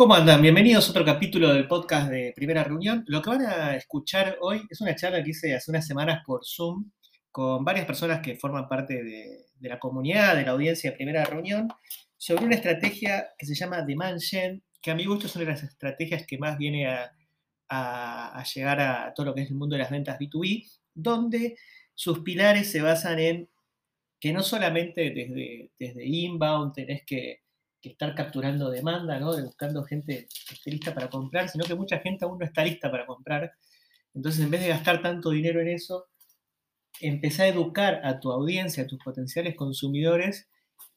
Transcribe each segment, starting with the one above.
¿Cómo andan? Bienvenidos a otro capítulo del podcast de Primera Reunión. Lo que van a escuchar hoy es una charla que hice hace unas semanas por Zoom con varias personas que forman parte de, la comunidad, de la audiencia de Primera Reunión, sobre una estrategia que se llama Demand Gen, que a mi gusto es una de las estrategias que más viene a, llegar a todo lo que es el mundo de las ventas B2B, donde sus pilares se basan en que no solamente desde, desde inbound tenés que que estar capturando demanda, ¿no? De buscando gente que esté lista para comprar, sino que mucha gente aún no está lista para comprar. Entonces, en vez de gastar tanto dinero en eso, empezá a educar a tu audiencia, a tus potenciales consumidores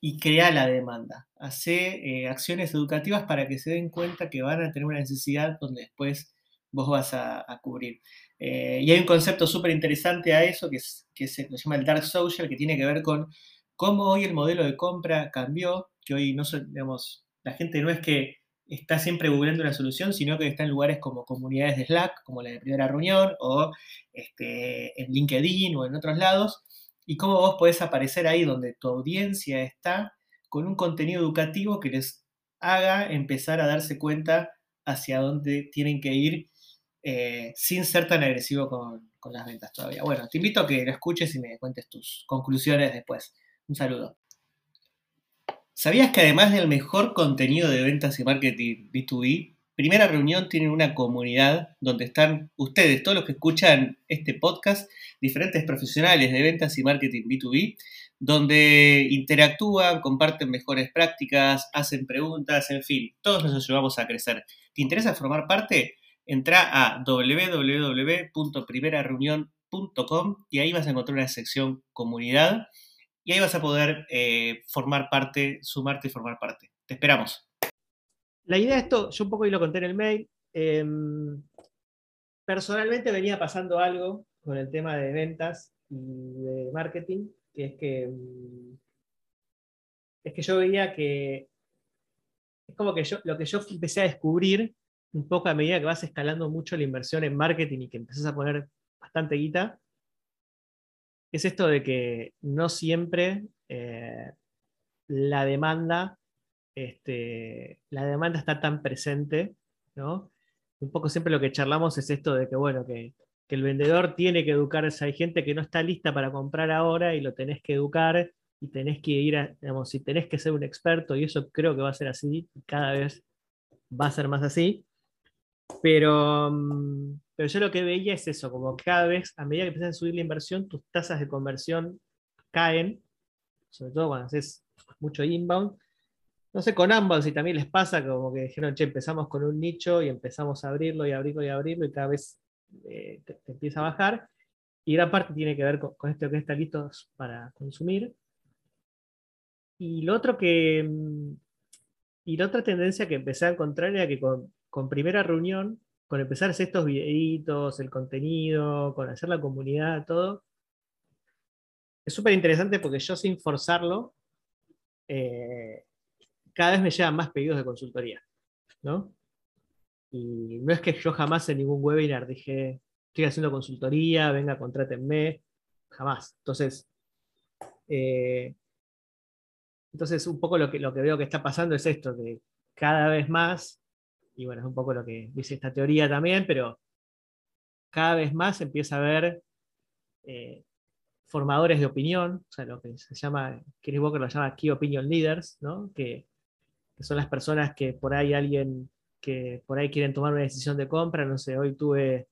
y crea la demanda. Hace eh, acciones educativas para que se den cuenta que van a tener una necesidad donde después vos vas a, cubrir. Eh, y hay un concepto súper interesante a eso que, es, que se llama el Dark Social, que tiene que ver con cómo hoy el modelo de compra cambió que hoy no digamos, la gente no es que está siempre googleando una solución, sino que está en lugares como comunidades de Slack, como la de primera reunión, o este, en LinkedIn o en otros lados, y cómo vos podés aparecer ahí donde tu audiencia está con un contenido educativo que les haga empezar a darse cuenta hacia dónde tienen que ir eh, sin ser tan agresivo con, con las ventas todavía. Bueno, te invito a que lo escuches y me cuentes tus conclusiones después. Un saludo. ¿Sabías que además del mejor contenido de ventas y marketing B2B, Primera Reunión tiene una comunidad donde están ustedes, todos los que escuchan este podcast, diferentes profesionales de ventas y marketing B2B, donde interactúan, comparten mejores prácticas, hacen preguntas, en fin, todos nos ayudamos a crecer. ¿Te interesa formar parte? Entra a www.primerareunión.com y ahí vas a encontrar una sección comunidad y ahí vas a poder eh, formar parte, sumarte y formar parte. Te esperamos. La idea de esto, yo un poco y lo conté en el mail. Em, personalmente venía pasando algo con el tema de ventas y de marketing, que es que, mm, es que yo veía que es como que yo, lo que yo empecé a descubrir un poco a medida que vas escalando mucho la inversión en marketing y que empezás a poner bastante guita, es esto de que no siempre eh, la demanda, este, la demanda está tan presente, ¿no? Un poco siempre lo que charlamos es esto de que, bueno, que, el vendedor tiene que educarse. Hay gente que no está lista para comprar ahora y lo tenés que educar y tenés que ir a, digamos, si tenés que ser un experto, y eso creo que va a ser así, cada vez va a ser más así. Pero, mm, pero yo lo que veía es eso, como cada vez, a medida que empiezas a subir la inversión, tus tasas de conversión caen, sobre todo cuando haces mucho inbound. No sé, con ambos si también les pasa, como que dijeron, che, empezamos con un nicho y empezamos a abrirlo y abrirlo y abrirlo y cada vez eh, te, empieza a bajar. Y gran parte tiene que ver con, esto que está listo para consumir. Y lo otro que. Mm, y la otra tendencia que empecé a encontrar era que con, con primera reunión con empezar a hacer estos videitos, el contenido, con hacer la comunidad, todo, es súper interesante porque yo sin forzarlo, eh, cada vez me llegan más pedidos de consultoría, ¿no? Y no es que yo jamás en ningún webinar dije, estoy haciendo consultoría, venga, contrátenme, jamás. Entonces, eh, entonces un poco lo que, lo que veo que está pasando es esto, que cada vez más y bueno, es un poco lo que dice esta teoría también, pero cada vez más empieza a haber eh, formadores de opinión, o sea, lo que se llama, Chris Walker lo llama Key Opinion Leaders, ¿no? que, son las personas que por ahí alguien que por ahí quieren tomar una decisión de compra, no sé, hoy tuve,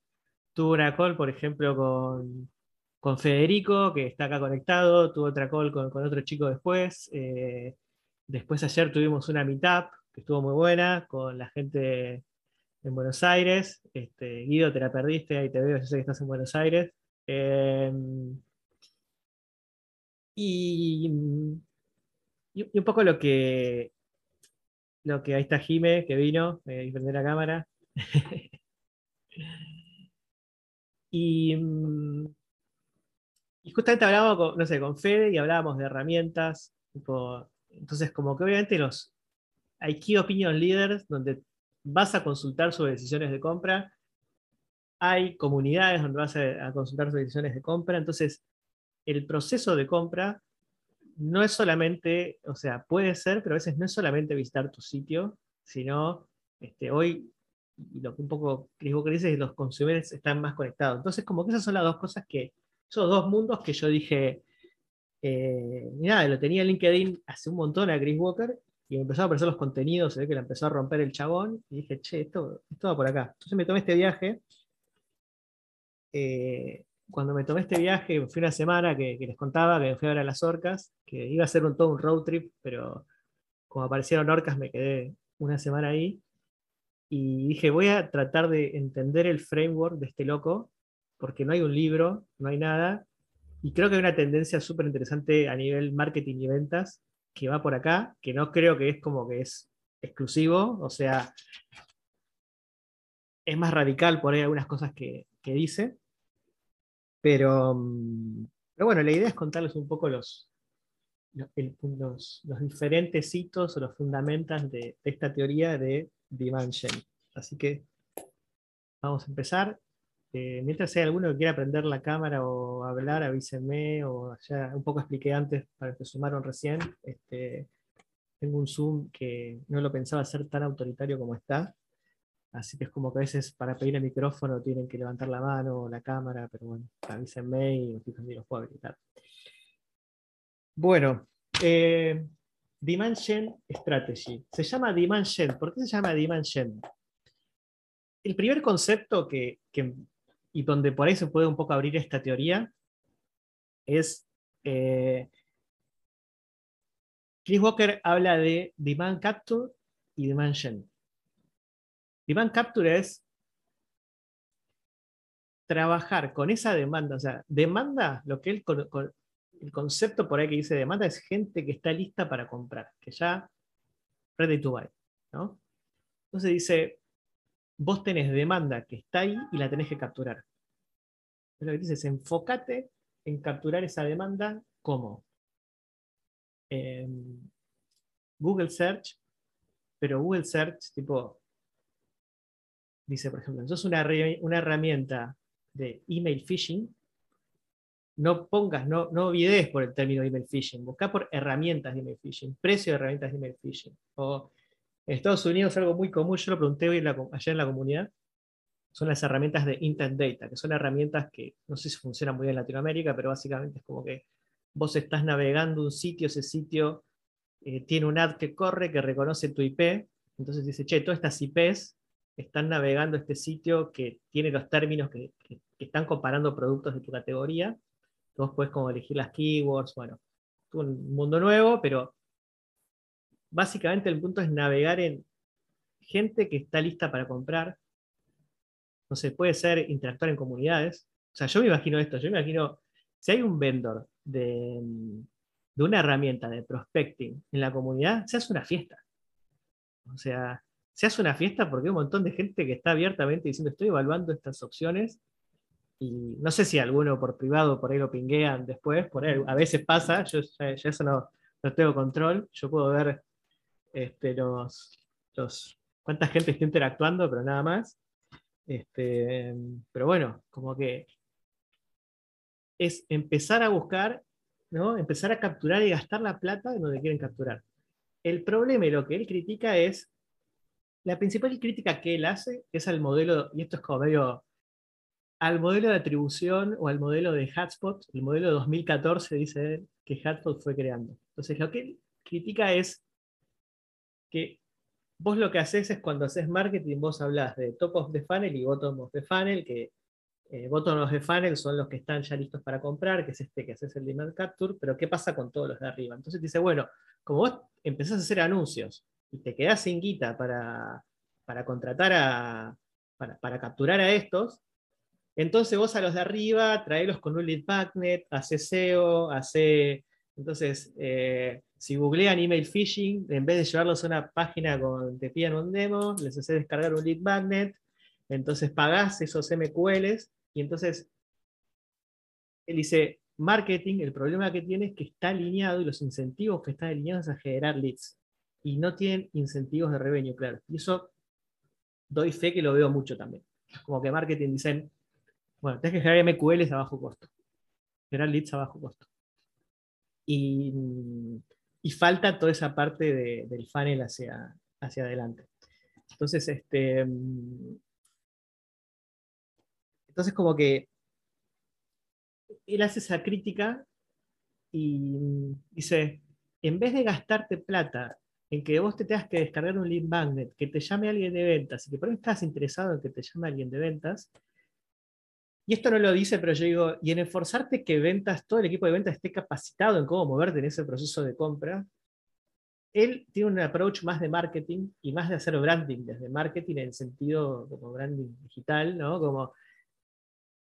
tuve una call, por ejemplo, con, con Federico, que está acá conectado, tuve otra call con, otro chico después, eh, después ayer tuvimos una meetup que estuvo muy buena, con la gente en Buenos Aires. Este, Guido, te la perdiste, ahí te veo, yo sé que estás en Buenos Aires. Em, y, un poco lo que, lo que ahí está Jime, que vino, eh, y la cámara. y, y, justamente hablábamos con, no sé, con Fede y hablábamos de herramientas. entonces, como que obviamente los, hay Key Opinion Leaders donde vas a consultar sobre decisiones de compra. Hay comunidades donde vas a, consultar sobre decisiones de compra. Entonces, el proceso de compra no es solamente, o sea, puede ser, pero a veces no es solamente visitar tu sitio, sino Este, hoy, lo que un poco Chris Walker dice es que los consumidores están más conectados. Entonces, como que esas son las dos cosas que, esos dos mundos que yo dije, eh, mira, lo tenía en LinkedIn hace un montón a Chris Walker y me empezó a aparecer los contenidos, se ve que le empezó a romper el chabón, y dije, che, esto, esto va por acá. Entonces me tomé este viaje. Eh, cuando me tomé este viaje, fui una semana que, les contaba que fui a ver a las orcas, que iba a ser un, todo un road trip, pero como aparecieron orcas me quedé una semana ahí. Y dije, voy a tratar de entender el framework de este loco, porque no hay un libro, no hay nada. Y creo que hay una tendencia súper interesante a nivel marketing y ventas, que va por acá, que no creo que es como que es exclusivo, o sea, es más radical por ahí algunas cosas que, dice, pero, mm, pero, bueno, la idea es contarles un poco los, los, diferentes hitos o los fundamentos de, esta teoría de Dimension. Así que vamos a empezar. Eh, mientras hay alguno que quiera prender la cámara o hablar, avísenme, o ya un poco expliqué antes para que sumaron recién. Este, tengo un Zoom que no lo pensaba ser tan autoritario como está. Así que es como que a veces para pedir el micrófono tienen que levantar la mano o la cámara, pero bueno, avísenme y los puedo habilitar. Bueno, eh, Dimension Strategy. Se llama Dimension. ¿Por qué se llama Dimension? El primer concepto que, y donde por ahí se puede un poco abrir esta teoría es eh, Chris Walker habla de demand capture y demand gen. Demand capture es trabajar con esa demanda, o sea, demanda, lo que él, el concepto por ahí que dice demanda es gente que está lista para comprar, que ya ready to buy, ¿no? Entonces dice, vos tenés demanda que está ahí y la tenés que capturar. Lo que dices, enfócate en capturar esa demanda como Google Search, pero Google Search, tipo, dice, por ejemplo, sos una, una herramienta de email phishing, no pongas, no, no olvides por el término email phishing, busca por herramientas de email phishing, precio de herramientas de email phishing. En Estados Unidos algo muy común, yo lo pregunté hoy ayer en la comunidad, son las herramientas de Intent Data, que son herramientas que no sé si funcionan muy bien en Latinoamérica, pero básicamente es como que vos estás navegando un sitio, ese sitio eh, tiene un ad que corre, que reconoce tu IP, entonces dice, che, todas estas IPs están navegando este sitio que tiene los términos que, están comparando productos de tu categoría, vos puedes como elegir las keywords, bueno, un mundo nuevo, pero básicamente el punto es navegar en gente que está lista para comprar, no sé, puede ser interactuar en comunidades. O sea, yo me imagino esto, yo me imagino, si hay un vendor de, de una herramienta de prospecting en la comunidad, se hace una fiesta. O sea, se hace una fiesta porque hay un montón de gente que está abiertamente diciendo estoy evaluando estas opciones y no sé si alguno por privado por ahí lo pinguean después, por ahí, a veces pasa, yo ya, eso no, no, tengo control, yo puedo ver este, los, los, cuánta gente está interactuando, pero nada más. Este, pero bueno, como que es empezar a buscar, ¿no? empezar a capturar y gastar la plata en donde quieren capturar. El problema y lo que él critica es, la principal crítica que él hace es al modelo, y esto es como medio, al modelo de atribución o al modelo de Hotspot, el modelo de 2014 dice él, que Hotspot fue creando. Entonces lo que él critica es que vos lo que haces es cuando haces marketing, vos hablas de top of the funnel y bottom of the funnel, que eh, bottom of the funnel son los que están ya listos para comprar, que es este que haces el demand capture, pero ¿qué pasa con todos los de arriba? Entonces dice, bueno, como vos empezás a hacer anuncios y te quedás sin guita para, para contratar a, para, capturar a estos, entonces vos a los de arriba traelos con un lead magnet, hace SEO, hace... Entonces, eh, si googlean email phishing, en vez de llevarlos a una página con te piden un demo, les hace descargar un lead magnet, entonces pagás esos MQLs y entonces él dice, marketing, el problema que tiene es que está alineado y los incentivos que están alineados a generar leads y no tienen incentivos de revenue, claro. Y eso doy fe que lo veo mucho también. Como que marketing dicen, bueno, tienes que generar MQLs a bajo costo, generar leads a bajo costo. Y y falta toda esa parte del funnel hacia, hacia adelante. Entonces, este, mm, entonces como que él hace esa crítica y mm, dice, en vez de gastarte plata en que vos te tengas que descargar un lead magnet, que te llame alguien de ventas, y que por ahí estás interesado en que te llame alguien de ventas, y esto no lo dice, pero yo digo, y en esforzarte que ventas, todo el equipo de ventas esté capacitado en cómo moverte en ese proceso de compra, él tiene un approach más de marketing y más de hacer branding desde marketing en el sentido como branding digital, ¿no? Como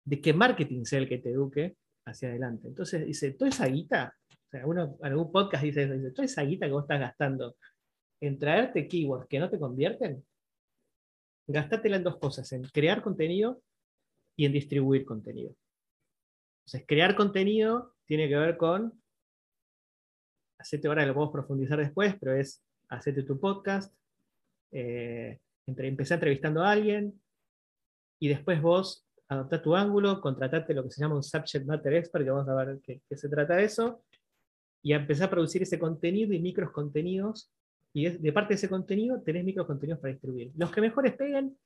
de que marketing sea el que te eduque hacia adelante. Entonces dice, toda esa guita, o sea, uno algún podcast dice eso, dice, toda esa guita que vos estás gastando en traerte keywords que no te convierten, gastátela en dos cosas, en crear contenido y en distribuir contenido. Entonces, crear contenido tiene que ver con, hacete ahora lo podemos profundizar después, pero es hacerte tu podcast, eh, empezar entrevistando a alguien y después vos adoptar tu ángulo, contratarte lo que se llama un subject matter expert, que vamos a ver qué, qué se trata de eso, y empezar a producir ese contenido y micros contenidos, y de parte de ese contenido tenés micros contenidos para distribuir. Los que mejores peguen,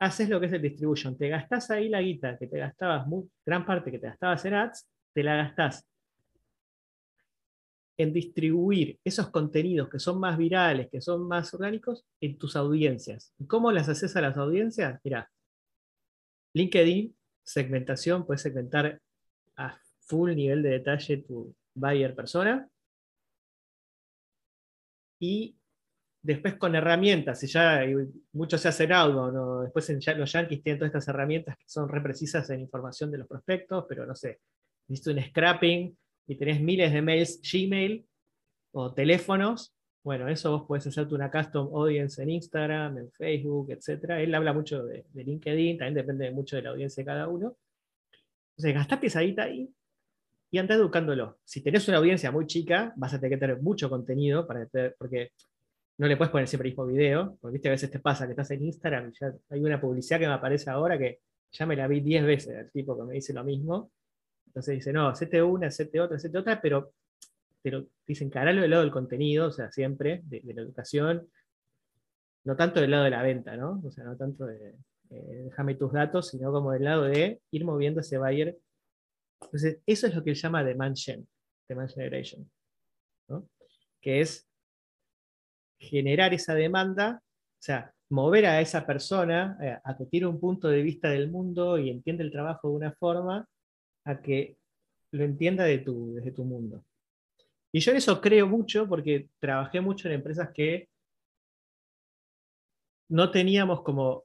haces lo que es el distribution. Te gastás ahí la guita que te gastabas, gran parte que te gastabas en ads, te la gastás en distribuir esos contenidos que son más virales, que son más orgánicos, en tus audiencias. ¿Cómo las haces a las audiencias? Mira, LinkedIn, segmentación, puedes segmentar a full nivel de detalle tu buyer persona. Y después con herramientas, y ya mucho se hace en ¿no? después en, los yankees tienen todas estas herramientas que son reprecisas en información de los prospectos, pero no sé, viste un scrapping y tenés miles de mails Gmail o teléfonos, bueno, eso vos podés hacerte una custom audience en Instagram, en Facebook, etc. Él habla mucho de, LinkedIn, también depende mucho de la audiencia de cada uno. Entonces, gastá pesadita ahí y andá educándolo. Si tenés una audiencia muy chica, vas a tener que tener mucho contenido, para, porque no le puedes poner siempre el mismo video, porque ¿viste? a veces te pasa que estás en Instagram ya hay una publicidad que me aparece ahora que ya me la vi 10 veces, el tipo que me dice lo mismo. Entonces dice, no, hacete una, hacete otra, hacete otra, pero, pero dicen, caralo del lado del contenido, o sea, siempre, de, la educación, no tanto del lado de la venta, ¿no? O sea, no tanto de, déjame tus datos, sino como del lado de ir moviendo ese buyer. Entonces, eso es lo que él llama demand gen, demand generation, ¿no? Que es generar esa demanda, o sea, mover a esa persona eh, a que tiene un punto de vista del mundo y entiende el trabajo de una forma, a que lo entienda de tu, desde tu mundo. Y yo en eso creo mucho porque trabajé mucho en empresas que no teníamos como,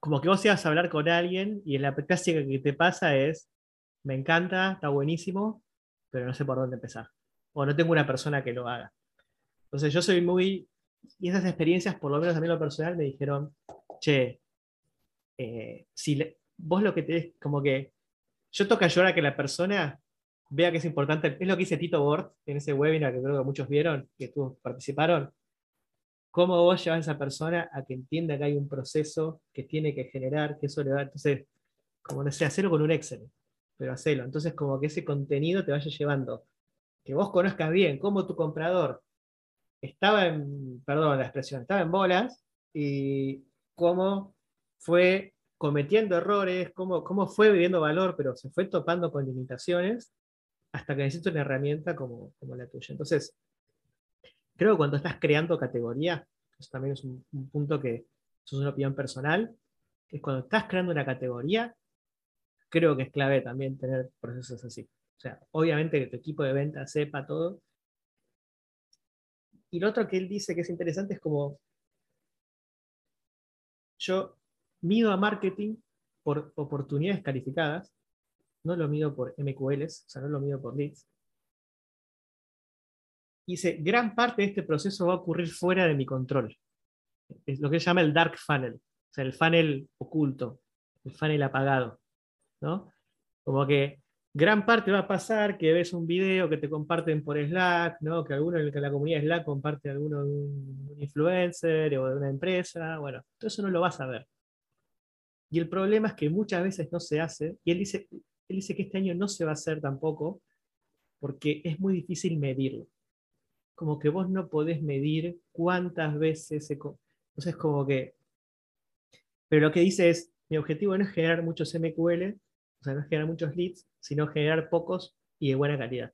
como que vos ibas a hablar con alguien y en la clásica que te pasa es, me encanta, está buenísimo, pero no sé por dónde empezar. O no tengo una persona que lo haga. Entonces yo soy muy y esas experiencias, por lo menos a mí lo personal, me dijeron, che, eh, si vos lo que te como que yo toca llorar que la persona vea que es importante, es lo que dice Tito Bort en ese webinar que creo que muchos vieron, que tú participaron, cómo vos llevas a esa persona a que entienda que hay un proceso que tiene que generar, que eso le entonces, como no sé, hacerlo con un Excel, pero hacerlo, entonces como que ese contenido te vaya llevando, que vos conozcas bien cómo tu comprador estaba en, perdón la expresión, estaba en bolas y cómo fue cometiendo errores, cómo, cómo fue viviendo valor, pero se fue topando con limitaciones hasta que necesita una herramienta como, como la tuya. Entonces, creo que cuando estás creando categoría, eso también es un, punto que es una opinión personal, que es cuando estás creando una categoría, creo que es clave también tener procesos así. O sea, obviamente que tu equipo de venta sepa todo, y lo otro que él dice que es interesante es como, yo mido a marketing por oportunidades calificadas, no lo mido por MQLs, o sea, no lo mido por leads. Y dice, gran parte de este proceso va a ocurrir fuera de mi control. Es lo que se llama el dark funnel, o sea, el funnel oculto, el funnel apagado. ¿no? Como que gran parte va a pasar que ves un video que te comparten por Slack, ¿no? que alguno en la comunidad Slack comparte alguno de un, influencer o de una empresa, bueno, todo eso no lo vas a ver. Y el problema es que muchas veces no se hace, y él dice, él dice que este año no se va a hacer tampoco, porque es muy difícil medirlo. Como que vos no podés medir cuántas veces se... Entonces, como que. Pero lo que dice es: mi objetivo no es generar muchos MQL, o sea, no es generar muchos leads, sino generar pocos y de buena calidad.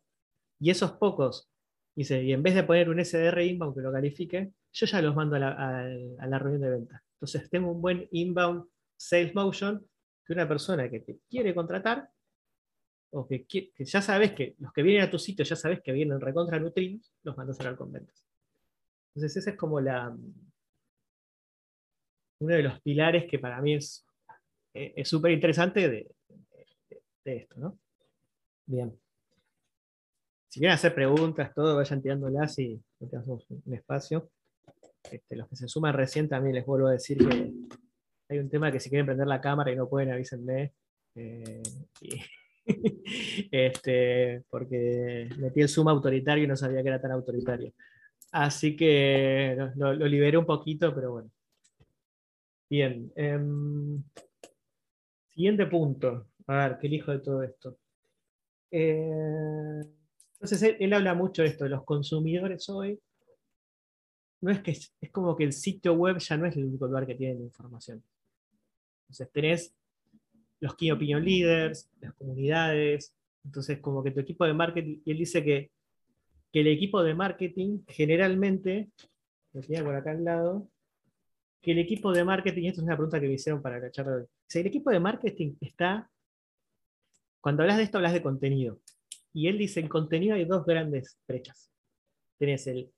Y esos pocos, dice, y en vez de poner un SDR inbound que lo califique, yo ya los mando a la, reunión de venta. Entonces, tengo un buen inbound sales motion que una persona que te quiere contratar, o que, ya sabes que los que vienen a tu sitio ya sabes que vienen recontra nutridos, los mandas a hablar con ventas. Entonces, ese es como la uno de los pilares que para mí es súper interesante de, esto, ¿no? Bien. Si quieren hacer preguntas, todo, vayan tirándolas y tenemos un espacio. Este, los que se suman recién también les vuelvo a decir que hay un tema que si quieren prender la cámara y no pueden, avísenme. Eh, este, porque metí el zoom autoritario y no sabía que era tan autoritario. Así que lo, liberé un poquito, pero bueno. Bien. Em, siguiente punto. A ver, ¿qué elijo de todo esto? Eh, entonces él, habla mucho de esto, de los consumidores hoy no es que es, como que el sitio web ya no es el único lugar que tiene la información. Entonces tenés los key opinion leaders, las comunidades, entonces como que tu equipo de marketing, y él dice que, el equipo de marketing generalmente, lo tenía por acá al lado, que el equipo de marketing, y esto es una pregunta que me hicieron para la charla, si el equipo de marketing está, cuando hablas de esto hablas de contenido, y él dice, en contenido hay dos grandes brechas. Tenés el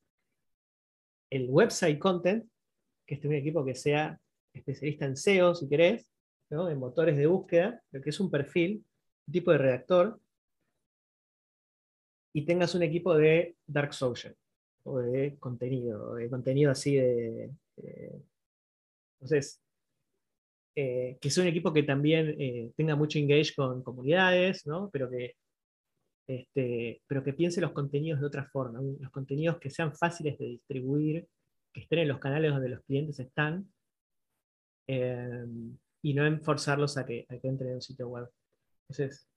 el website content, que es un equipo que sea especialista en SEO, si querés, en motores de búsqueda, lo que es un perfil, un tipo de redactor, y tengas un equipo de dark social, o de contenido, de contenido así de... entonces, eh, que sea un equipo que también eh, tenga mucho engage con comunidades, ¿no? pero que este, pero que piense los contenidos de otra forma, los contenidos que sean fáciles de distribuir, que estén en los canales donde los clientes están, eh, y no enforzarlos a que, a que entren en un sitio web. Entonces,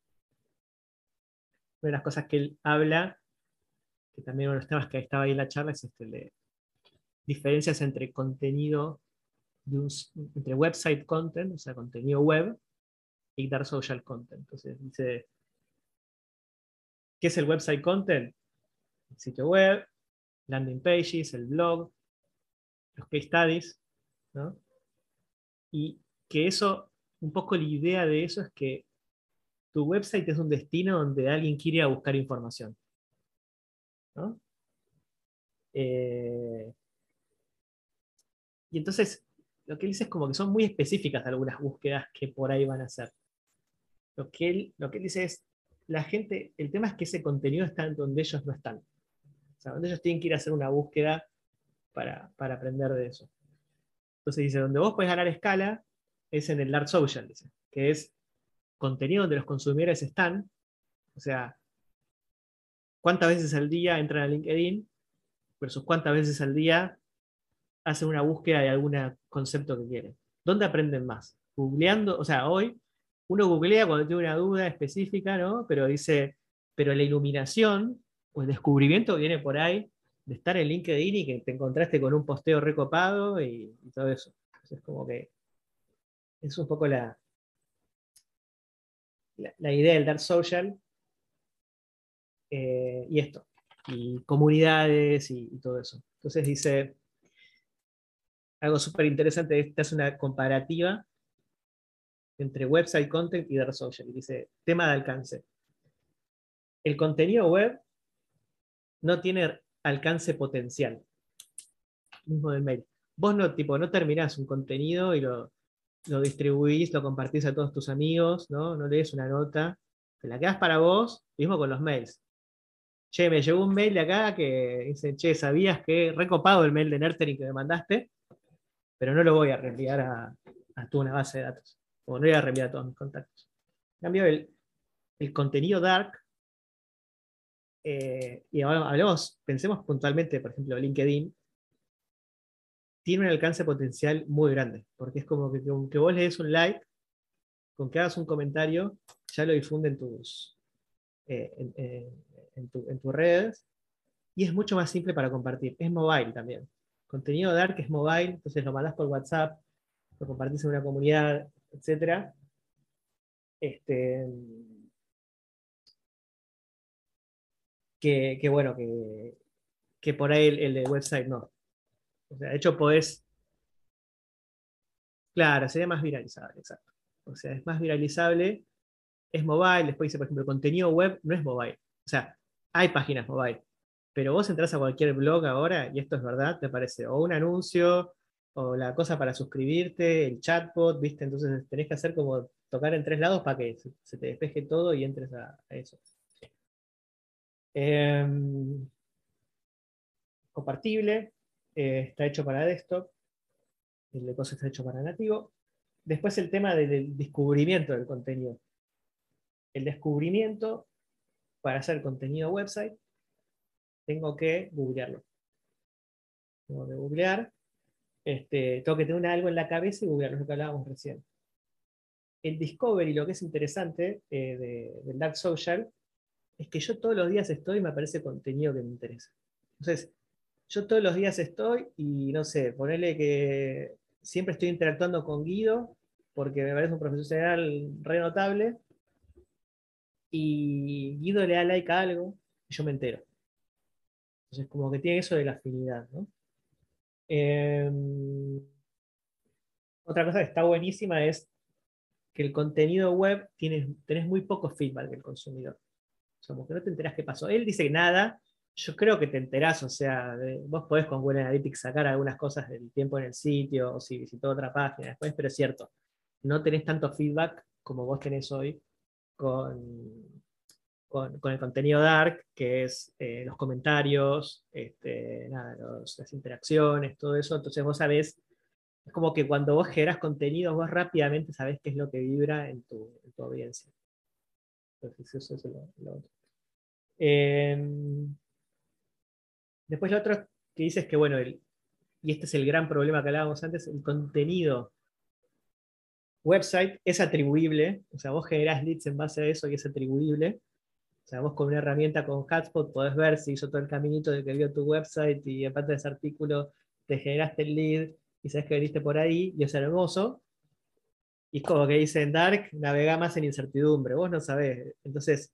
una de las cosas que él habla, que también uno de los temas que estaba ahí en la charla, es este de diferencias entre contenido, entre website content, o sea, contenido web, y dark social content. Entonces dice, ¿Qué es el website content? El sitio web, landing pages, el blog, los case studies, ¿no? Y que eso, un poco la idea de eso es que tu website es un destino donde alguien quiere buscar información. ¿no? Eh, y entonces, lo que él dice es como que son muy específicas algunas búsquedas que por ahí van a hacer. Lo que él, lo que él dice es, la gente, el tema es que ese contenido está donde ellos no están. O sea, donde ellos tienen que ir a hacer una búsqueda para, aprender de eso. Entonces dice, donde vos podés ganar escala es en el Dark Social, dice, que es contenido donde los consumidores están. O sea, cuántas veces al día entran a LinkedIn versus cuántas veces al día hacen una búsqueda de algún concepto que quieren. ¿Dónde aprenden más? Googleando, o sea, hoy uno googlea cuando tiene una duda específica, ¿no? Pero dice, pero la iluminación o el descubrimiento viene por ahí de estar en LinkedIn y que te encontraste con un posteo recopado y, todo eso. Entonces, como que es un poco la, la, idea del Dark Social eh, y esto, y comunidades y, todo eso. Entonces dice, algo súper interesante, esta es una comparativa entre website content y dark social. Y dice, tema de alcance. El contenido web no tiene alcance potencial. Mismo del mail. Vos no, tipo, no terminás un contenido y lo, lo distribuís, lo compartís a todos tus amigos, ¿no? No lees una nota, te la quedas para vos, mismo con los mails. Che, me llegó un mail de acá que dice, che, ¿sabías que recopado el mail de Nurturing que me mandaste? Pero no lo voy a reenviar a, a tu una base de datos o no voy a reenviar todos mis contactos. En cambio, el, contenido dark, eh, y ahora hablemos, pensemos puntualmente, por ejemplo, LinkedIn, tiene un alcance potencial muy grande, porque es como que que vos le des un like, con que hagas un comentario, ya lo difunde en tus, eh, en, tus redes, y es mucho más simple para compartir. Es mobile también. Contenido dark es mobile, entonces lo mandás por WhatsApp, lo compartís en una comunidad, etc. Este, que, bueno, que, por ahí el, de website no. O sea, de hecho podés... Claro, sería más viralizable, exacto. O sea, es más viralizable, es mobile, después dice, por ejemplo, contenido web no es mobile. O sea, hay páginas mobile, pero vos entras a cualquier blog ahora, y esto es verdad, te aparece o un anuncio, o la cosa para suscribirte, el chatbot, ¿viste? Entonces tenés que hacer como tocar en tres lados para que se te despeje todo y entres a, eso. Em, compartible, eh, está hecho para desktop, el de cosas está hecho para nativo. Después el tema del descubrimiento del contenido. El descubrimiento para hacer contenido website, tengo que googlearlo. Tengo que googlear, este, tengo que tener algo en la cabeza y googlearlo, lo que hablábamos recién. El Discovery, lo que es interesante eh, del Dark Social, es que yo todos los días estoy y me aparece contenido que me interesa. Entonces, yo todos los días estoy y no sé, ponerle que siempre estoy interactuando con Guido, porque me parece un profesional re notable, y Guido le da like a algo y yo me entero. Entonces, como que tiene eso de la afinidad, em, otra cosa que está buenísima es que el contenido web tienes, tenés muy poco feedback del consumidor. O que no te enterás qué pasó. Él dice nada, yo creo que te enterás, o sea, vos podés con Google Analytics sacar algunas cosas del tiempo en el sitio, o si visitó otra página después, pero es cierto, no tenés tanto feedback como vos tenés hoy con, con, el contenido dark, que es eh, los comentarios, este, las interacciones, todo eso. Entonces vos sabés, es como que cuando vos generas contenido, vos rápidamente sabés qué es lo que vibra en tu, audiencia. Entonces eso es lo, otro. Em, después lo otro que dices que, bueno, y este es el gran problema que hablábamos antes, el contenido website es atribuible, o sea, vos generás leads en base a eso y es atribuible. O sea, vos con una herramienta con Hotspot podés ver si hizo todo el caminito de que vio tu website y aparte de ese artículo te generaste el lead y sabes que veniste por ahí y es hermoso. Y es como que dice en Dark, navega más en incertidumbre, vos no sabés. Entonces,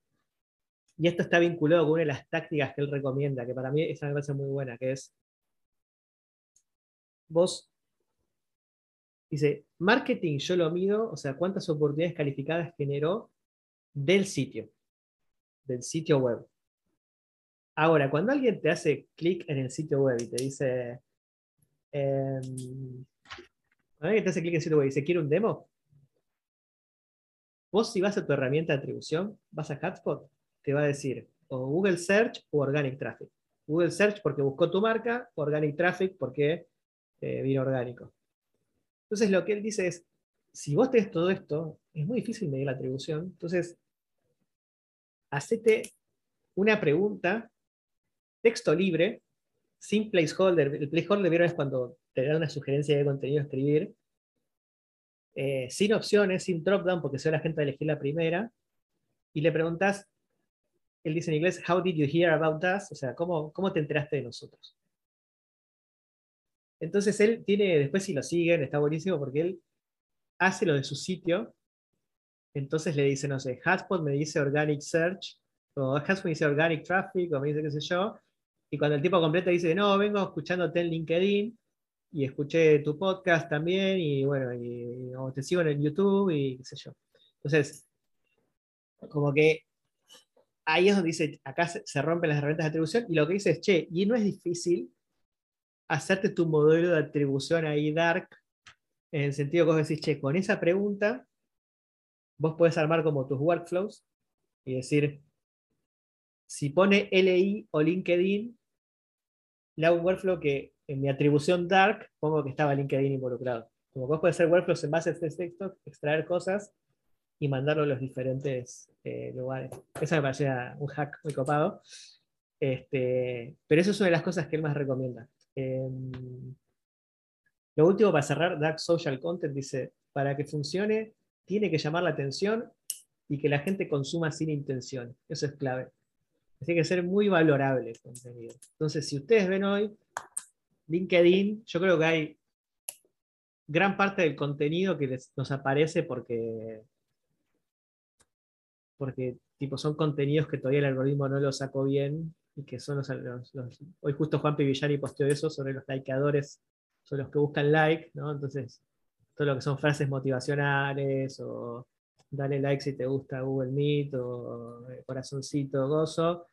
y esto está vinculado con una de las tácticas que él recomienda, que para mí esa me parece muy buena, que es, vos Dice, marketing yo lo mido, o sea, cuántas oportunidades calificadas generó del sitio, del sitio web. Ahora, cuando alguien te hace clic en el sitio web y te dice, em, cuando alguien te hace clic en el sitio web y dice, ¿quiere un demo? Vos si vas a tu herramienta de atribución, vas a Hotspot, te va a decir o Google Search o Organic Traffic. Google Search porque buscó tu marca, Organic Traffic porque eh, vino orgánico. Entonces lo que él dice es, si vos tenés todo esto, es muy difícil medir la atribución. Entonces, hacete una pregunta, texto libre, sin placeholder. El placeholder ¿vieron? es cuando te dan una sugerencia de contenido a escribir, eh, sin opciones, sin dropdown, porque sea la gente elegir la primera, y le preguntas, él dice en inglés, How did you hear about us? O sea, ¿cómo, cómo te enteraste de nosotros? Entonces él tiene, después si lo siguen, está buenísimo porque él hace lo de su sitio. Entonces le dice, no sé, Hotspot me dice Organic Search, o Hotspot me dice Organic Traffic, o me dice qué sé yo. Y cuando el tipo completa dice, no, vengo escuchándote en LinkedIn y escuché tu podcast también, y bueno, y, o te sigo en YouTube y qué sé yo. Entonces, como que ahí es donde dice, acá se, rompen las herramientas de atribución, y lo que dice es, che, y no es difícil hacerte tu modelo de atribución ahí dark, en el sentido que vos decís, che, con esa pregunta, vos podés armar como tus workflows y decir, si pone LI o LinkedIn, le hago un workflow que en mi atribución dark pongo que estaba LinkedIn involucrado. Como vos podés hacer workflows en base a este texto, extraer cosas y mandarlo a los diferentes eh, lugares. Eso me parecía un hack muy copado. Este, pero eso es una de las cosas que él más recomienda. Em, lo último para cerrar, Dark Social Content dice, para que funcione, tiene que llamar la atención y que la gente consuma sin intención. Eso es clave. Tiene que ser muy valorable el contenido. Entonces, si ustedes ven hoy, LinkedIn, yo creo que hay gran parte del contenido que nos aparece porque, porque tipo, son contenidos que todavía el algoritmo no lo sacó bien y que son los, hoy justo Juan Villani posteó eso sobre los likeadores, son los que buscan like, ¿no? Entonces, todo lo que son frases motivacionales o dale like si te gusta Google Meet o eh, corazoncito gozo.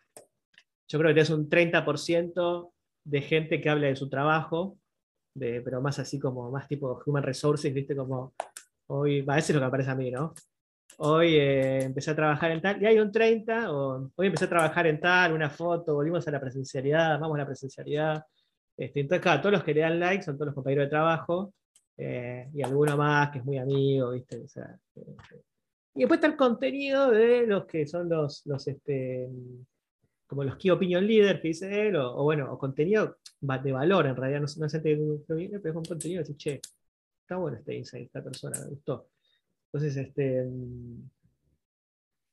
Yo creo que es un 30% de gente que habla de su trabajo, de, pero más así como, más tipo human resources, viste, como hoy, va, eso es lo que aparece a mí, ¿no? Hoy eh, empecé a trabajar en tal, y hay un 30, o hoy empecé a trabajar en tal, una foto, volvimos a la presencialidad, vamos a la presencialidad. Este, entonces, claro, todos los que le dan like son todos los compañeros de trabajo, eh, y alguno más que es muy amigo, ¿viste? O sea, eh, y después está el contenido de los que son los, los este, como los key opinion leaders que dice él, o, bueno, o contenido de valor en realidad, no, no es gente que pero es un contenido que dice, che, está bueno este insight, esta persona, me gustó. Entonces, este,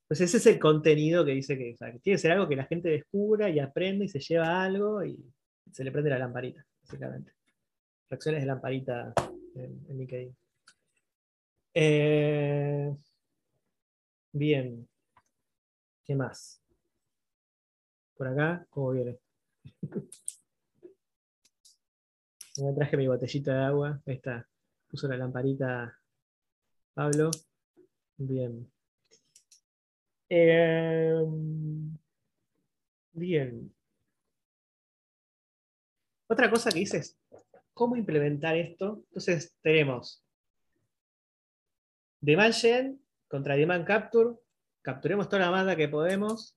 pues ese es el contenido que dice que, tiene que ser algo que la gente descubra y aprende y se lleva algo y se le prende la lamparita, básicamente. Reacciones de lamparita en, en LinkedIn. Eh, Bien. ¿Qué más? Por acá, ¿cómo viene? Me traje mi botellita de agua. Ahí está. Puso la lamparita Pablo. Bien. Em, bien. Otra cosa que dices, ¿cómo implementar esto? Entonces tenemos demand gen contra Demand Capture, capturemos toda la banda que podemos,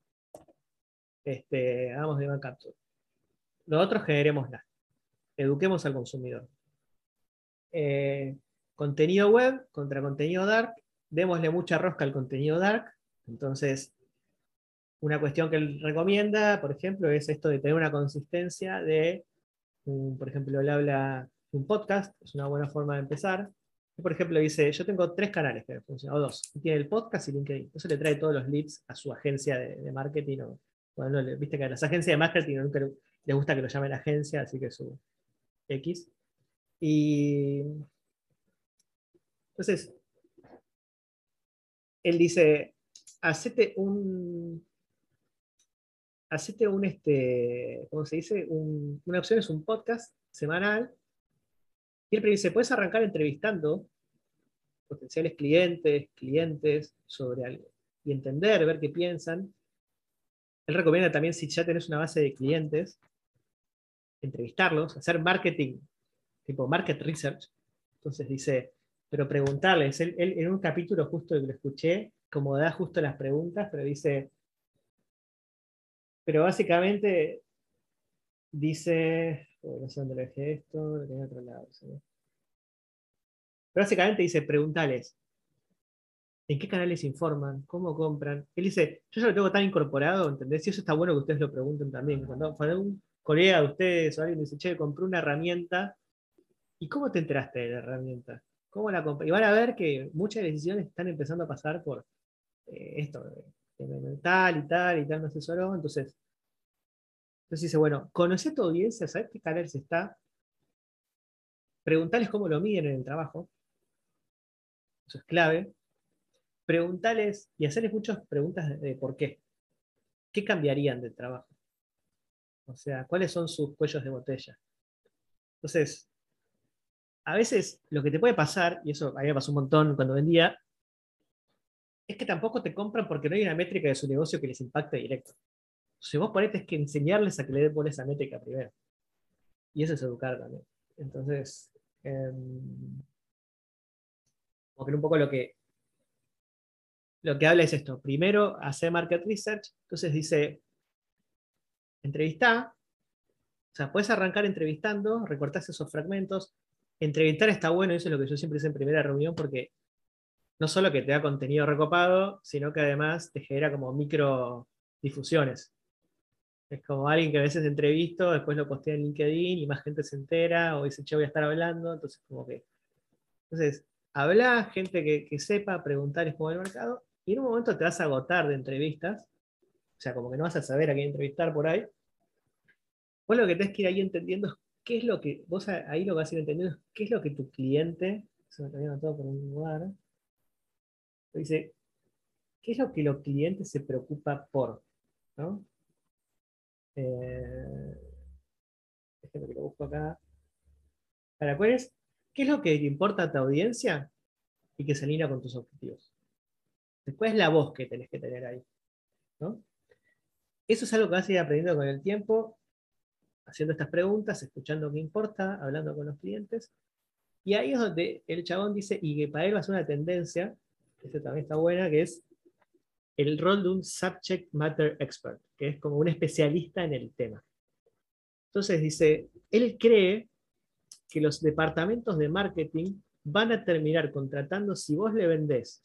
este, hagamos Demand Capture. Nosotros generemos la. Eduquemos al consumidor. Eh, contenido web contra contenido dark, démosle mucha rosca al contenido dark. Entonces, una cuestión que él recomienda, por ejemplo, es esto de tener una consistencia de, por ejemplo, él habla un podcast, es una buena forma de empezar por ejemplo, dice, yo tengo tres canales que funcionan, o dos. Tiene el podcast y LinkedIn. Eso le trae todos los leads a su agencia de, marketing. bueno, viste que a las agencias de marketing nunca les gusta que lo llamen agencia, así que su X. Y entonces, él dice, hacete un, hacete un, este, ¿cómo se dice? una opción es un podcast semanal y él dice, puedes arrancar entrevistando potenciales clientes, clientes sobre algo y entender, ver qué piensan. Él recomienda también, si ya tenés una base de clientes, entrevistarlos, hacer marketing, tipo market research. Entonces dice, pero preguntarles, él, en un capítulo justo que lo escuché, como da justo las preguntas, pero dice, pero básicamente dice, no sé dónde lo dejé esto, lo tengo otro lado. Pero básicamente dice, preguntales, ¿en qué canales informan? ¿Cómo compran? Él dice, yo ya lo tengo tan incorporado, ¿entendés? Y eso está bueno que ustedes lo pregunten también. Cuando, un colega de ustedes o alguien dice, che, compré una herramienta, ¿y cómo te enteraste de la herramienta? ¿Cómo la compré? Y van a ver que muchas decisiones están empezando a pasar por eh, esto, tal y tal y tal me asesoró. Entonces, entonces dice, bueno, conoce tu audiencia, ¿sabes qué canales está? Preguntales cómo lo miden en el trabajo. Eso es clave. Preguntarles y hacerles muchas preguntas de, por qué. ¿Qué cambiarían del trabajo? O sea, ¿cuáles son sus cuellos de botella? Entonces, a veces lo que te puede pasar, y eso a mí me pasó un montón cuando vendía, es que tampoco te compran porque no hay una métrica de su negocio que les impacte directo. Si vos ponete que enseñarles a que le den por esa métrica primero. Y eso es educar también. Entonces, que un poco lo que, lo que habla es esto. Primero, hacer market research. Entonces dice, entrevista. O sea, puedes arrancar entrevistando, recortás esos fragmentos. Entrevistar está bueno, eso es lo que yo siempre hice en primera reunión, porque no solo que te da contenido recopado, sino que además te genera como micro difusiones. Es como alguien que a veces entrevisto, después lo postea en LinkedIn y más gente se entera, o dice, che, voy a estar hablando, entonces como que... Entonces, habla, gente que, sepa, preguntar cómo el mercado, y en un momento te vas a agotar de entrevistas, o sea, como que no vas a saber a quién entrevistar por ahí. Vos lo que tenés que ir ahí entendiendo qué es lo que, vos ahí lo vas a ir entendiendo, qué es lo que tu cliente, se me todo por un lugar, dice, ¿qué es lo que los clientes se preocupa por? ¿no? Eh, déjame que lo busco acá. Para cuál es, ¿qué es lo que le importa a tu audiencia y que se alinea con tus objetivos? Después la voz que tenés que tener ahí. Eso es algo que vas a ir aprendiendo con el tiempo, haciendo estas preguntas, escuchando qué importa, hablando con los clientes. Y ahí es donde el chabón dice, y que para él va a ser una tendencia, que también está buena, que es el rol de un subject matter expert, que es como un especialista en el tema. Entonces dice, él cree que los departamentos de marketing van a terminar contratando si vos le vendés,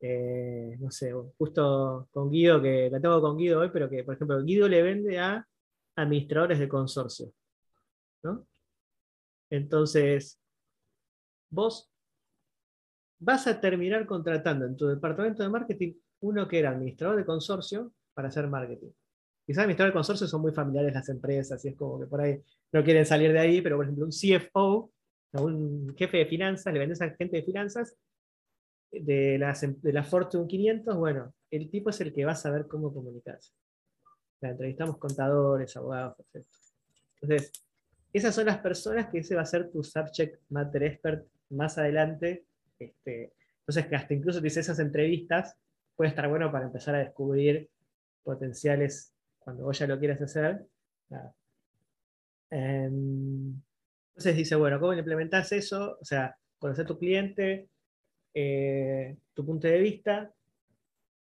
eh, no sé, justo con Guido, que la tengo con Guido hoy, pero que, por ejemplo, Guido le vende a administradores de consorcio. ¿no? Entonces, vos vas a terminar contratando en tu departamento de marketing uno que era administrador de consorcio para hacer marketing. Quizás administrador de consorcio son muy familiares las empresas y es como que por ahí no quieren salir de ahí, pero por ejemplo un CFO, un jefe de finanzas, le vendes a gente de finanzas de, las, em, de la Fortune 500, bueno, el tipo es el que va a saber cómo comunicarse. La entrevistamos contadores, abogados, etc. Entonces, esas son las personas que ese va a ser tu subject matter expert más adelante. Este, entonces, que hasta incluso dice esas entrevistas puede estar bueno para empezar a descubrir potenciales cuando vos ya lo quieras hacer. Em, entonces dice, bueno, ¿cómo implementas eso? O sea, conocer tu cliente, eh, tu punto de vista,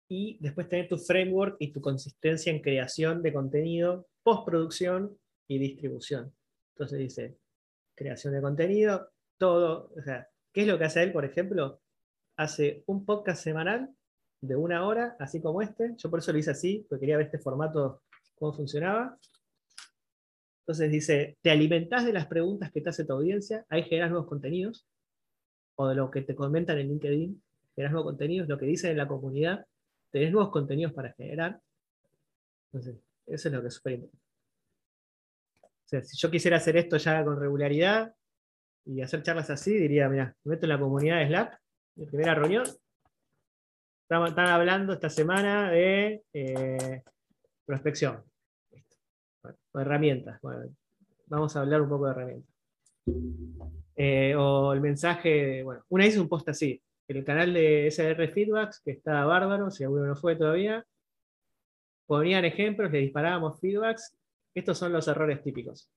y después tener tu framework y tu consistencia en creación de contenido, postproducción y distribución. Entonces dice, creación de contenido, todo, o sea, ¿qué es lo que hace él, por ejemplo? Hace un podcast semanal de una hora, así como este. Yo por eso lo hice así, porque quería ver este formato, cómo funcionaba. Entonces dice, te alimentás de las preguntas que te hace tu audiencia, ahí generas nuevos contenidos, o de lo que te comentan en LinkedIn, generas nuevos contenidos, lo que dicen en la comunidad, tenés nuevos contenidos para generar. Entonces, eso es lo que es súper importante. O sea, si yo quisiera hacer esto ya con regularidad y hacer charlas así, diría, mira, me meto en la comunidad de Slack, mi primera reunión, están hablando esta semana de eh, prospección. o herramientas. vamos a hablar un poco de herramientas. Eh, o el mensaje, bueno, una vez un post así, en el canal de SR Feedbacks, que está bárbaro, si alguno no fue todavía, ponían ejemplos, le disparábamos feedbacks, estos son los errores típicos.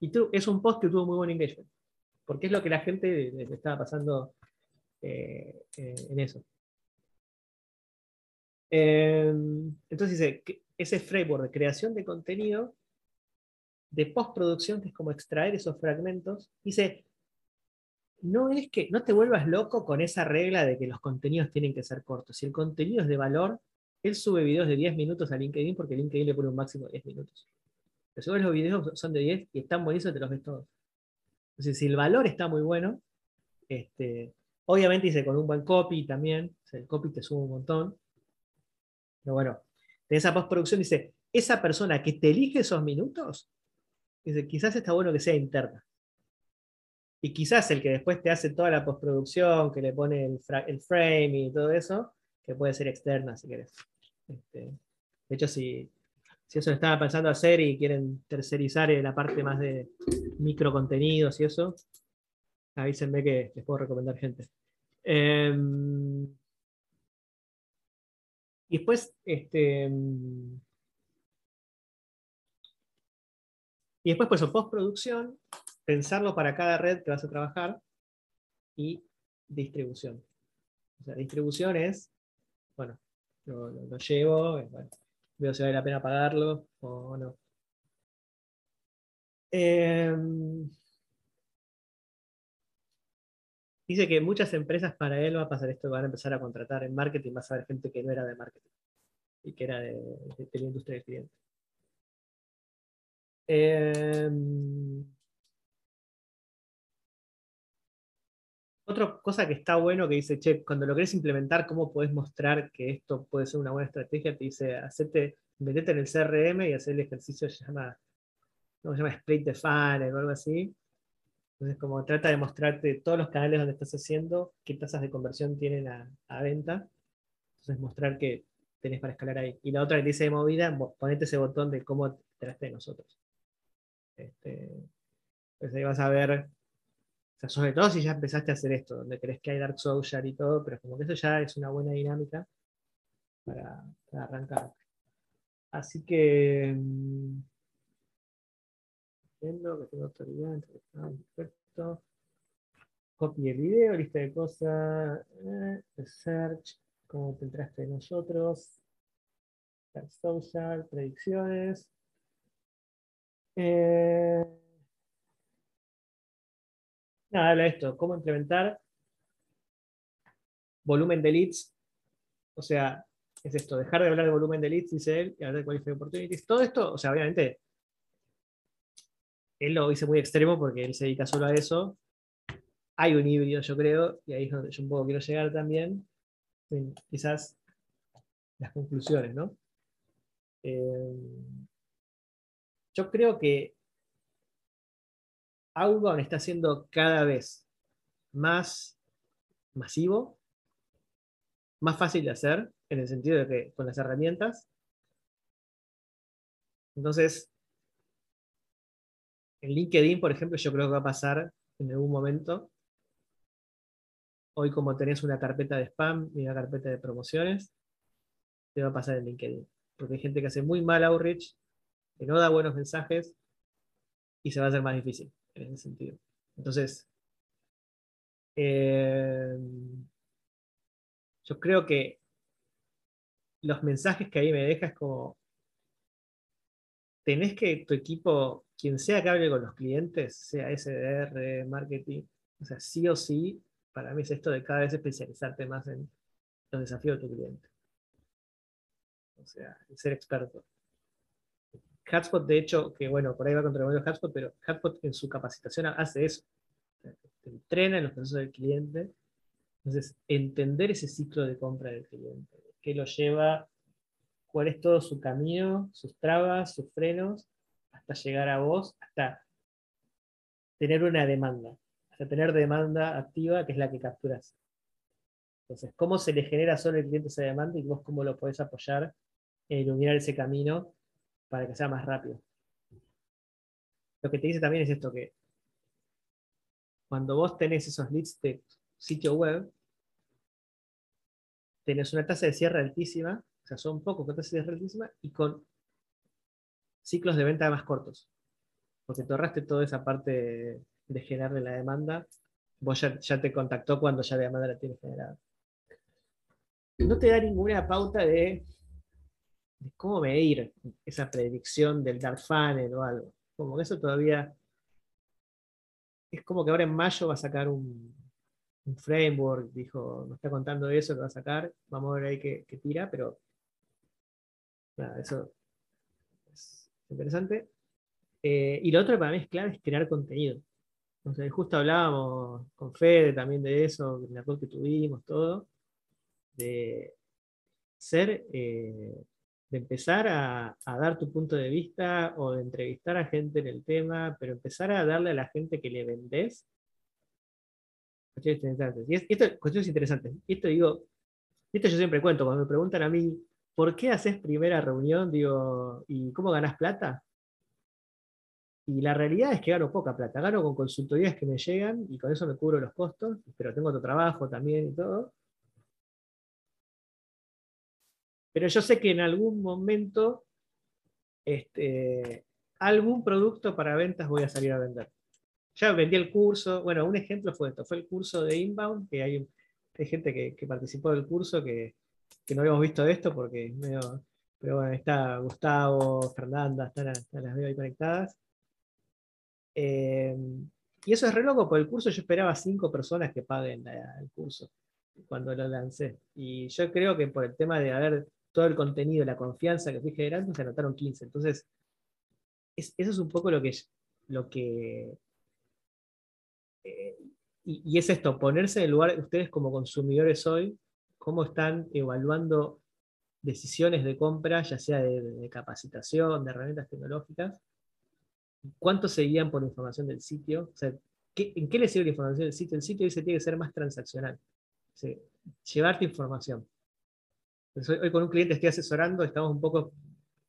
Y tú, es un post que tuvo muy buen engagement, porque es lo que la gente le, estaba pasando eh, en eso. Em, entonces dice, ese framework de creación de contenido, de postproducción, que es como extraer esos fragmentos, dice, no es que no te vuelvas loco con esa regla de que los contenidos tienen que ser cortos. Si el contenido es de valor, él sube videos de 10 minutos a LinkedIn porque LinkedIn le pone un máximo de 10 minutos. Pero si los videos son de 10 y están buenísimos, te los ves todos. Si el valor está muy bueno, este, obviamente dice con un buen copy también, el copy te sube un montón, pero bueno, de esa postproducción dice, esa persona que te elige esos minutos, dice, quizás está bueno que sea interna. Y quizás el que después te hace toda la postproducción, que le pone el, frame y todo eso, que puede ser externa si querés. Este, de hecho, si, si eso lo estaba pensando hacer y quieren tercerizar en la parte más de micro contenidos y eso, avísenme que les puedo recomendar gente. Em, y después, este, y después, pues, postproducción, pensarlo para cada red que vas a trabajar y distribución. O sea, distribución es, bueno, lo, llevo, veo si vale la pena pagarlo o no. Em, Dice que muchas empresas para él va a pasar esto, van a empezar a contratar en marketing, vas a ver gente que no era de marketing y que era de, la industria del cliente. Em, otra cosa que está bueno que dice, che, cuando lo querés implementar, ¿cómo podés mostrar que esto puede ser una buena estrategia? Te dice, hacete, metete en el CRM y hacer el ejercicio se llama ¿cómo se llama? Split the funnel o algo así. Entonces, como trata de mostrarte todos los canales donde estás haciendo, qué tasas de conversión tienen a, venta. Entonces, mostrar que tenés para escalar ahí. Y la otra que dice de movida, ponete ese botón de cómo traste de nosotros. Este, pues ahí vas a ver, sobre todo si ya empezaste a hacer esto, donde crees que hay Dark Social y todo, pero como que eso ya es una buena dinámica para, arrancar. Así que. Mm, viendo que tengo autoridad, perfecto. Copy el video, lista de cosas, eh, search, cómo te entraste nosotros, social, predicciones. Eh, nada, habla esto, cómo implementar volumen de leads, o sea, es esto, dejar de hablar de volumen de leads, dice él, y hablar de qualified opportunities. Todo esto, o sea, obviamente, él lo dice muy extremo porque él se dedica solo a eso. Hay un híbrido, yo creo, y ahí es donde yo un poco quiero llegar también. quizás las conclusiones, ¿no? Eh, yo creo que Outbound está siendo cada vez más masivo, más fácil de hacer, en el sentido de que con las herramientas. Entonces, en LinkedIn, por ejemplo, yo creo que va a pasar en algún momento. Hoy, como tenés una carpeta de spam y una carpeta de promociones, te va a pasar en LinkedIn. Porque hay gente que hace muy mal outreach, que no da buenos mensajes y se va a hacer más difícil en ese sentido. Entonces, eh, yo creo que los mensajes que ahí me deja es como, tenés que tu equipo, quien sea que hable con los clientes, sea SDR, marketing, o sea, sí o sí, para mí es esto de cada vez especializarte más en los desafíos de tu cliente. O sea, ser experto. Hatspot, de hecho, que bueno, por ahí va contra el modelo Hatspot, pero Hatspot en su capacitación hace eso. Entrena en los procesos del cliente. Entonces, entender ese ciclo de compra del cliente qué lo lleva, cuál es todo su camino, sus trabas, sus frenos, hasta llegar a vos, hasta tener una demanda, hasta tener demanda activa, que es la que capturas. Entonces, ¿cómo se le genera solo al cliente esa demanda y vos cómo lo podés apoyar en iluminar ese camino para que sea más rápido? Lo que te dice también es esto, que cuando vos tenés esos leads de sitio web, tenés una tasa de cierre altísima, o sea, son pocos con tasa de cierre altísima y con ciclos de venta más cortos. Porque te ahorraste toda esa parte de, generarle la demanda. Vos ya, te contactó cuando ya la demanda la tienes generada. No te da ninguna pauta de, cómo medir esa predicción del dark funnel o algo. Como que eso todavía es como que ahora en mayo va a sacar un, framework, dijo, nos está contando eso, lo va a sacar, vamos a ver ahí qué, tira, pero nada, eso es interesante. Eh, y lo otro para mí es clave es crear contenido. Entonces, justo hablábamos con Fede también de eso, en la que tuvimos, todo, de ser, eh, de empezar a, dar tu punto de vista o de entrevistar a gente en el tema, pero empezar a darle a la gente que le vendés y esto, cuestiones interesantes. Esto digo, esto yo siempre cuento, cuando me preguntan a mí, ¿por qué haces primera reunión? Digo, ¿y cómo ganas plata? Y la realidad es que gano poca plata. Gano con consultorías que me llegan y con eso me cubro los costos, pero tengo otro trabajo también y todo. Pero yo sé que en algún momento este, algún producto para ventas voy a salir a vender ya vendí el curso. Bueno, un ejemplo fue esto, fue el curso de Inbound, que hay, gente que, participó del curso que, no habíamos visto esto porque medio, pero bueno, está Gustavo, Fernanda, están, las veo ahí conectadas. Eh, y eso es re loco, porque el curso yo esperaba cinco personas que paguen el curso cuando lo lancé. Y yo creo que por el tema de haber todo el contenido, la confianza que fui generando, se anotaron 15. Entonces, eso es un poco lo que, lo que y, es esto, ponerse en el lugar de ustedes como consumidores hoy, cómo están evaluando decisiones de compra, ya sea de, capacitación, de herramientas tecnológicas, cuánto seguían por información del sitio. O sea, ¿en qué le sirve la información del sitio? El sitio dice tiene que ser más transaccional. llevarte información. Hoy, con un cliente estoy asesorando, estamos un poco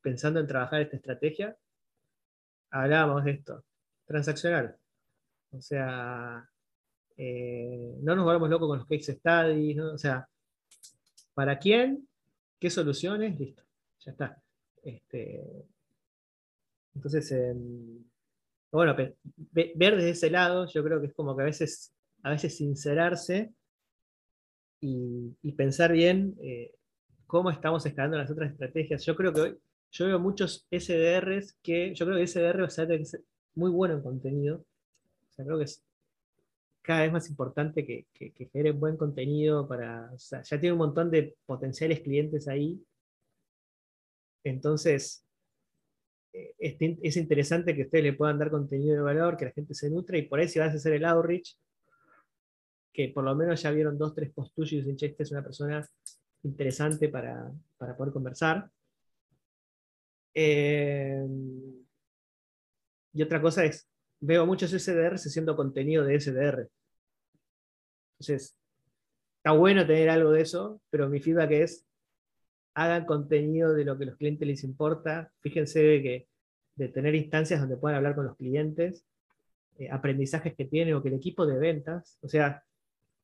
pensando en trabajar esta estrategia. Hablábamos de esto. Transaccional. O sea, eh, no nos volvamos locos con los case studies. O sea, ¿para quién? ¿Qué soluciones? Listo. Ya está. Este, entonces, em, bueno, ver desde ese lado, yo creo que es como que a veces, a veces sincerarse y, pensar bien eh, cómo estamos escalando las otras estrategias. Yo creo que hoy, yo veo muchos SDRs que, yo creo que SDR va a ser muy bueno en contenido. O sea, creo que es cada vez más importante que, que, que buen contenido para, o sea, ya tiene un montón de potenciales clientes ahí. Entonces, es interesante que ustedes le puedan dar contenido de valor, que la gente se nutre, y por ahí si vas a hacer el outreach, que por lo menos ya vieron dos, tres posts tuyos y es una persona interesante para, poder conversar. Eh, y otra cosa es, veo muchos SDRs haciendo contenido de SDR. Entonces, está bueno tener algo de eso, pero mi feedback es, hagan contenido de lo que los clientes les importa. Fíjense de, que, de tener instancias donde puedan hablar con los clientes, eh, aprendizajes que tienen o que el equipo de ventas. O sea,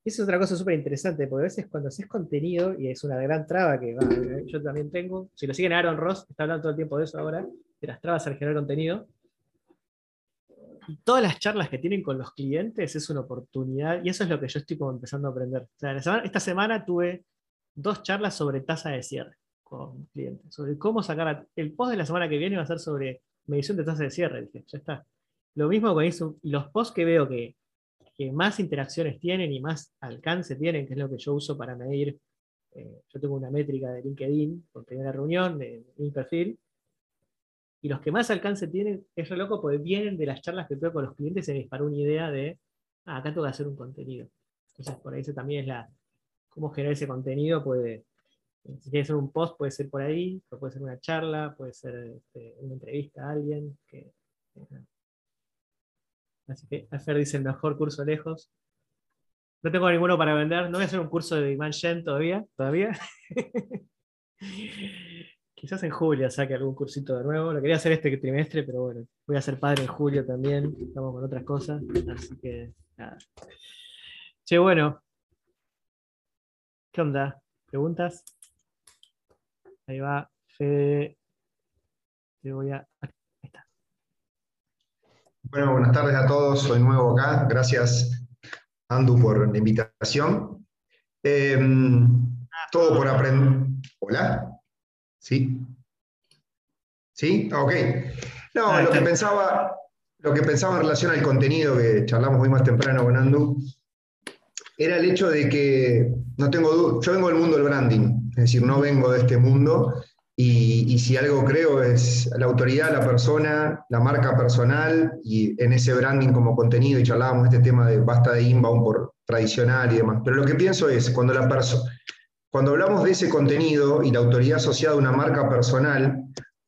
eso es otra cosa súper interesante, porque a veces cuando haces contenido, y es una gran traba que yo también tengo, si lo siguen Aaron Ross, está hablando todo el tiempo de eso ahora, de las trabas al generar contenido. Todas las charlas que tienen con los clientes es una oportunidad, y eso es lo que yo estoy empezando a aprender. esta semana tuve dos charlas sobre tasa de cierre con clientes, sobre cómo sacar el post de la semana que viene va a ser sobre medición de tasa de cierre, ya está. Lo mismo con los posts que veo que, más interacciones tienen y más alcance tienen, que es lo que yo uso para medir, eh, yo tengo una métrica de LinkedIn por primera reunión de, mi perfil, y los que más alcance tienen, es re loco porque vienen de las charlas que tuve con los clientes y me disparó una idea de, ah, acá tengo que hacer un contenido. Entonces, por ahí eso también es la, cómo generar ese contenido puede, si quieres hacer un post, puede ser por ahí, puede ser una charla, puede ser este, una entrevista a alguien. Que, así que Afer dice el mejor curso lejos. No tengo ninguno para vender. No voy a hacer un curso de Iman Shen todavía. todavía. Quizás en julio saque algún cursito de nuevo. Lo quería hacer este trimestre, pero bueno, voy a ser padre en julio también. Estamos con otras cosas. Así que nada. Che, bueno. ¿Qué onda? ¿Preguntas? Ahí va, Fede. Te voy a. Bueno, buenas tardes a todos. Soy nuevo acá. Gracias, Andu, por la invitación. Em, todo por aprender. Hola. ¿Sí? ¿Sí? Ok. No, lo que pensaba, lo que pensaba en relación al contenido que charlamos hoy más temprano con Andu, era el hecho de que no tengo yo vengo del mundo del branding, es decir, no vengo de este mundo y, si algo creo es la autoridad, la persona, la marca personal y en ese branding como contenido y charlábamos este tema de basta de inbound por tradicional y demás. Pero lo que pienso es, cuando la cuando hablamos de ese contenido y la autoridad asociada a una marca personal,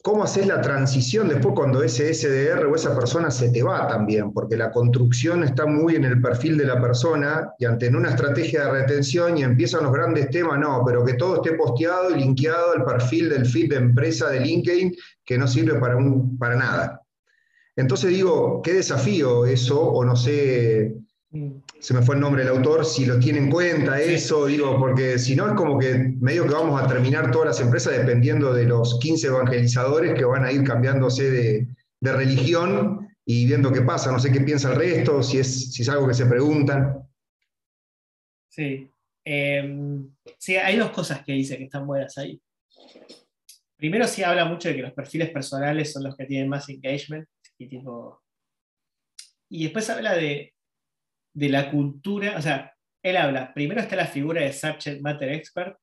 cómo haces la transición después cuando ese SDR o esa persona se te va también, porque la construcción está muy en el perfil de la persona y ante una estrategia de retención y empiezan los grandes temas, no, pero que todo esté posteado y linkeado al perfil del feed de empresa de LinkedIn que no sirve para, un, para nada. Entonces digo, qué desafío eso, o no sé, se me fue el nombre del autor, si lo tiene en cuenta eso, digo, porque si no es como que medio que vamos a terminar todas las empresas dependiendo de los 15 evangelizadores que van a ir cambiándose de, religión y viendo qué pasa. No sé qué piensa el resto, si es, si es algo que se preguntan. Sí. Em, sí, hay dos cosas que dice que están buenas ahí. Primero sí habla mucho de que los perfiles personales son los que tienen más engagement y tipo... Y después habla de de la cultura, o sea, él habla, primero está la figura de Subject Matter Expert,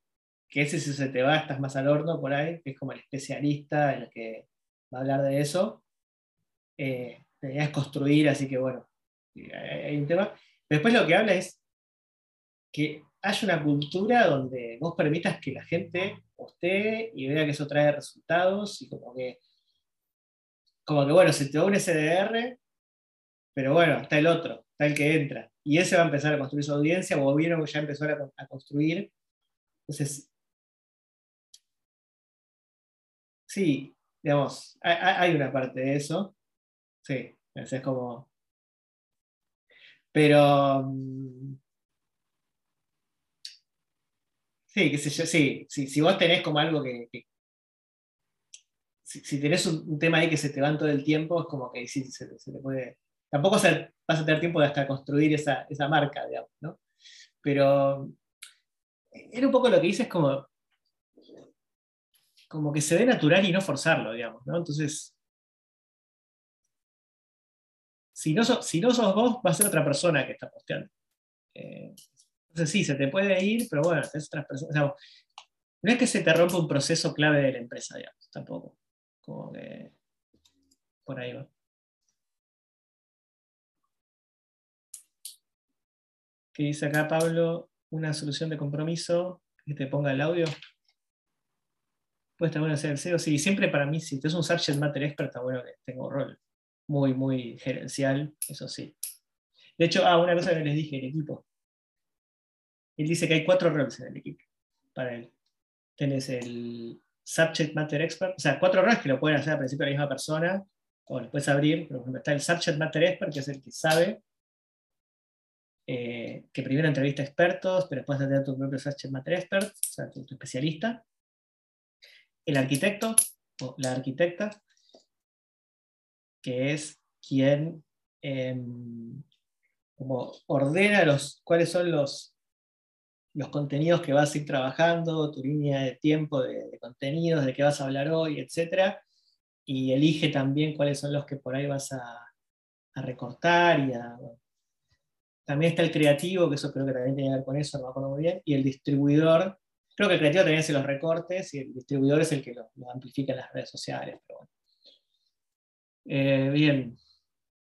que ese si se te va, estás más al horno por ahí, que es como el especialista, el que va a hablar de eso. Eh, es construir, así que bueno, hay un tema. después lo que habla es que haya una cultura donde vos permitas que la gente postee y vea que eso trae resultados y como que como que bueno, se te va un SDR, pero bueno, está el otro, está el que entra. Y ese va a empezar a construir su audiencia, o vieron que ya empezó a, construir. Entonces, sí, digamos, hay, una parte de eso. Sí, es como. Pero. Mm, sí, qué sé yo, sí, si vos tenés como algo que, si, tenés un, tema ahí que se te va todo el tiempo, es como que sí, se, te puede. Tampoco vas a tener tiempo hasta construir esa, marca, digamos, ¿no? Pero era un poco lo que dices como, como que se ve natural y no forzarlo, digamos, ¿no? Entonces, si no, si no sos vos, va a ser otra persona que está posteando. Eh, entonces sí, se te puede ir, pero bueno, es otras personas. no es que se te rompa un proceso clave de la empresa, digamos, tampoco. Como que por ahí va. ¿Qué dice acá Pablo? Una solución de compromiso que te ponga el audio. Puede estar bueno hacer el SEO. Sí, siempre para mí, si tú es un subject matter expert, está bueno que tengo rol muy, muy gerencial, eso sí. De hecho, ah, una cosa que les dije, el equipo. Él dice que hay cuatro roles en el equipo para él. Tienes el Subject Matter Expert, o sea, cuatro roles que lo pueden hacer al principio la misma persona, o lo puedes abrir, ejemplo, está el Subject Matter Expert, que es el que sabe, eh, que primero entrevista expertos, pero después tener tu propio Subject Matter Expert, o sea, tu, especialista. El arquitecto, o la arquitecta, que es quien em, como ordena los, cuáles son los los contenidos que vas a ir trabajando, tu línea de tiempo de, contenidos, de qué vas a hablar hoy, etc. Y elige también cuáles son los que por ahí vas a, recortar. Y También está el creativo, que eso creo que también tiene que ver con eso, no me acuerdo muy bien. Y el distribuidor, creo que el creativo también hace los recortes y el distribuidor es el que lo, amplifica en las redes sociales. Eh, bien,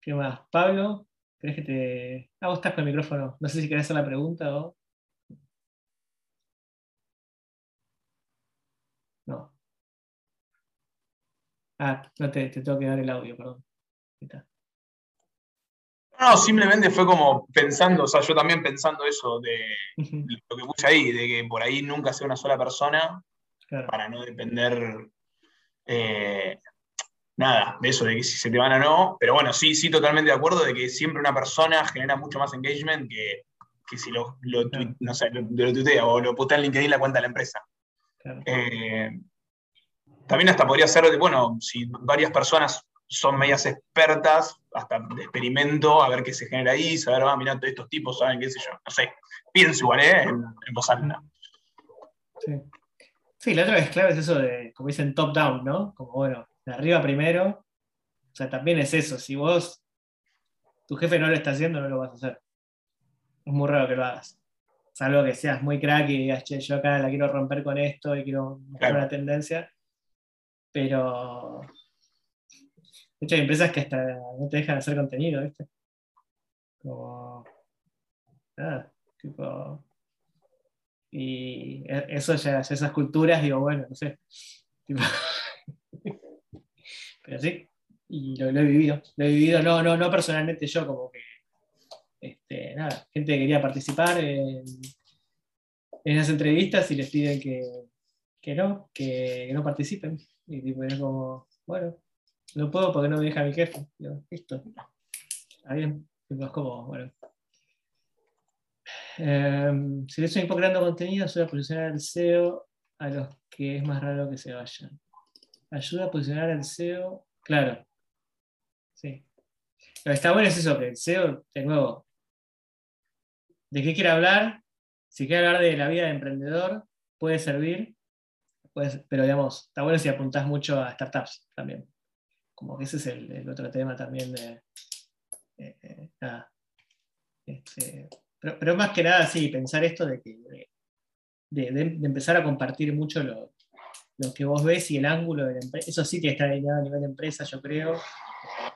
¿qué más? Pablo, ¿crees que te.? Ah, vos estás con el micrófono. No sé si querés hacer la pregunta o. No. Ah, no te, tengo que dar el audio, perdón. No, simplemente fue como pensando, o sea, yo también pensando eso de lo que puse ahí, de que por ahí nunca sea una sola persona, para no depender eh, nada de eso, de que si se te van o no. Pero bueno, sí, sí, totalmente de acuerdo de que siempre una persona genera mucho más engagement que, si lo, lo, no sé, lo, tuitea o lo postea en LinkedIn la cuenta de la empresa. Eh, también hasta podría ser, bueno, si varias personas son medias expertas, hasta de experimento, a ver qué se genera ahí, saber, ah, mira, estos tipos saben qué sé yo, no sé, pienso igual, ¿eh? En, voz alta. Sí. sí, la otra vez clave es eso de, como dicen, top-down, ¿no? Como, bueno, de arriba primero. O sea, también es eso, si vos, tu jefe no lo está haciendo, no lo vas a hacer. Es muy raro que lo hagas salvo que seas muy crack y digas, che, yo acá la quiero romper con esto y quiero mejorar una tendencia. Pero. Hay empresas que hasta no te dejan hacer contenido, ¿viste? Como. Nada, tipo. Y e, eso ya, esas culturas, digo, bueno, no sé. pero sí, y lo, he vivido. Lo he vivido, no, no, no personalmente yo, como que este, nada, gente que quería participar en, en las entrevistas y les piden que, no, que, no participen. Y tipo, es como, bueno, no puedo porque no me deja mi jefe. listo. Está bien. Es como, bueno. Um, si le estoy creando contenido, ayuda a posicionar el SEO a los que es más raro que se vayan. Ayuda a posicionar el SEO, claro. Sí. Lo que está bueno es eso, que el SEO, de nuevo, de qué quiere hablar. Si quiere hablar de la vida de emprendedor, puede servir, pero digamos, está bueno si apuntás mucho a startups también. Como que ese es el, otro tema también de... Eh, eh, este, pero, más que nada, sí, pensar esto de que de, empezar a compartir mucho lo, que vos ves y el ángulo de la empresa. Eso sí tiene que estar alineado a nivel de empresa, yo creo.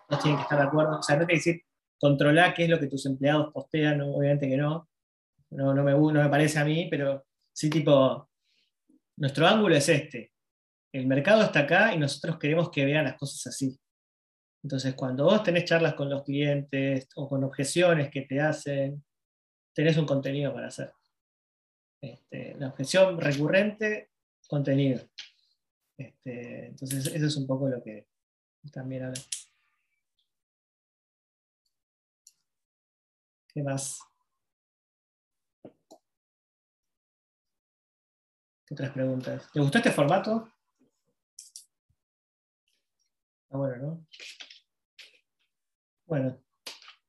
Todos tienen que estar de acuerdo. O sea, no te decir, controlar qué es lo que tus empleados postean, obviamente que no. No, me, no me parece a mí, pero sí tipo, nuestro ángulo es este. El mercado está acá y nosotros queremos que vean las cosas así. Entonces, cuando vos tenés charlas con los clientes o con objeciones que te hacen, tenés un contenido para hacer. Este, la objeción recurrente, contenido. Este, entonces, eso es un poco lo que también habla. ¿Qué más? ¿Qué otras preguntas? ¿Te gustó este formato? Bueno, ¿no? Bueno,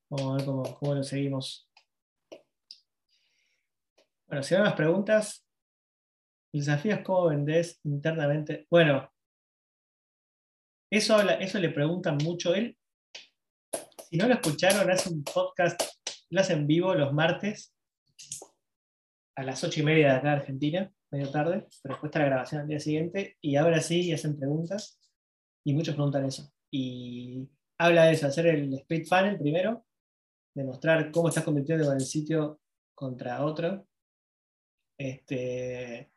vamos a ver cómo, cómo lo seguimos. Bueno, si hay más preguntas, el desafío es cómo vendés internamente. Bueno, eso, eso le preguntan mucho él. Si no lo escucharon, hace un podcast, lo hace en vivo los martes a las ocho y media de acá de Argentina, medio tarde, pero después está la grabación al día siguiente y ahora sí hacen preguntas y muchos preguntan eso. Y habla de eso, hacer el split funnel primero, demostrar cómo estás convirtiendo con el sitio contra otro. Este,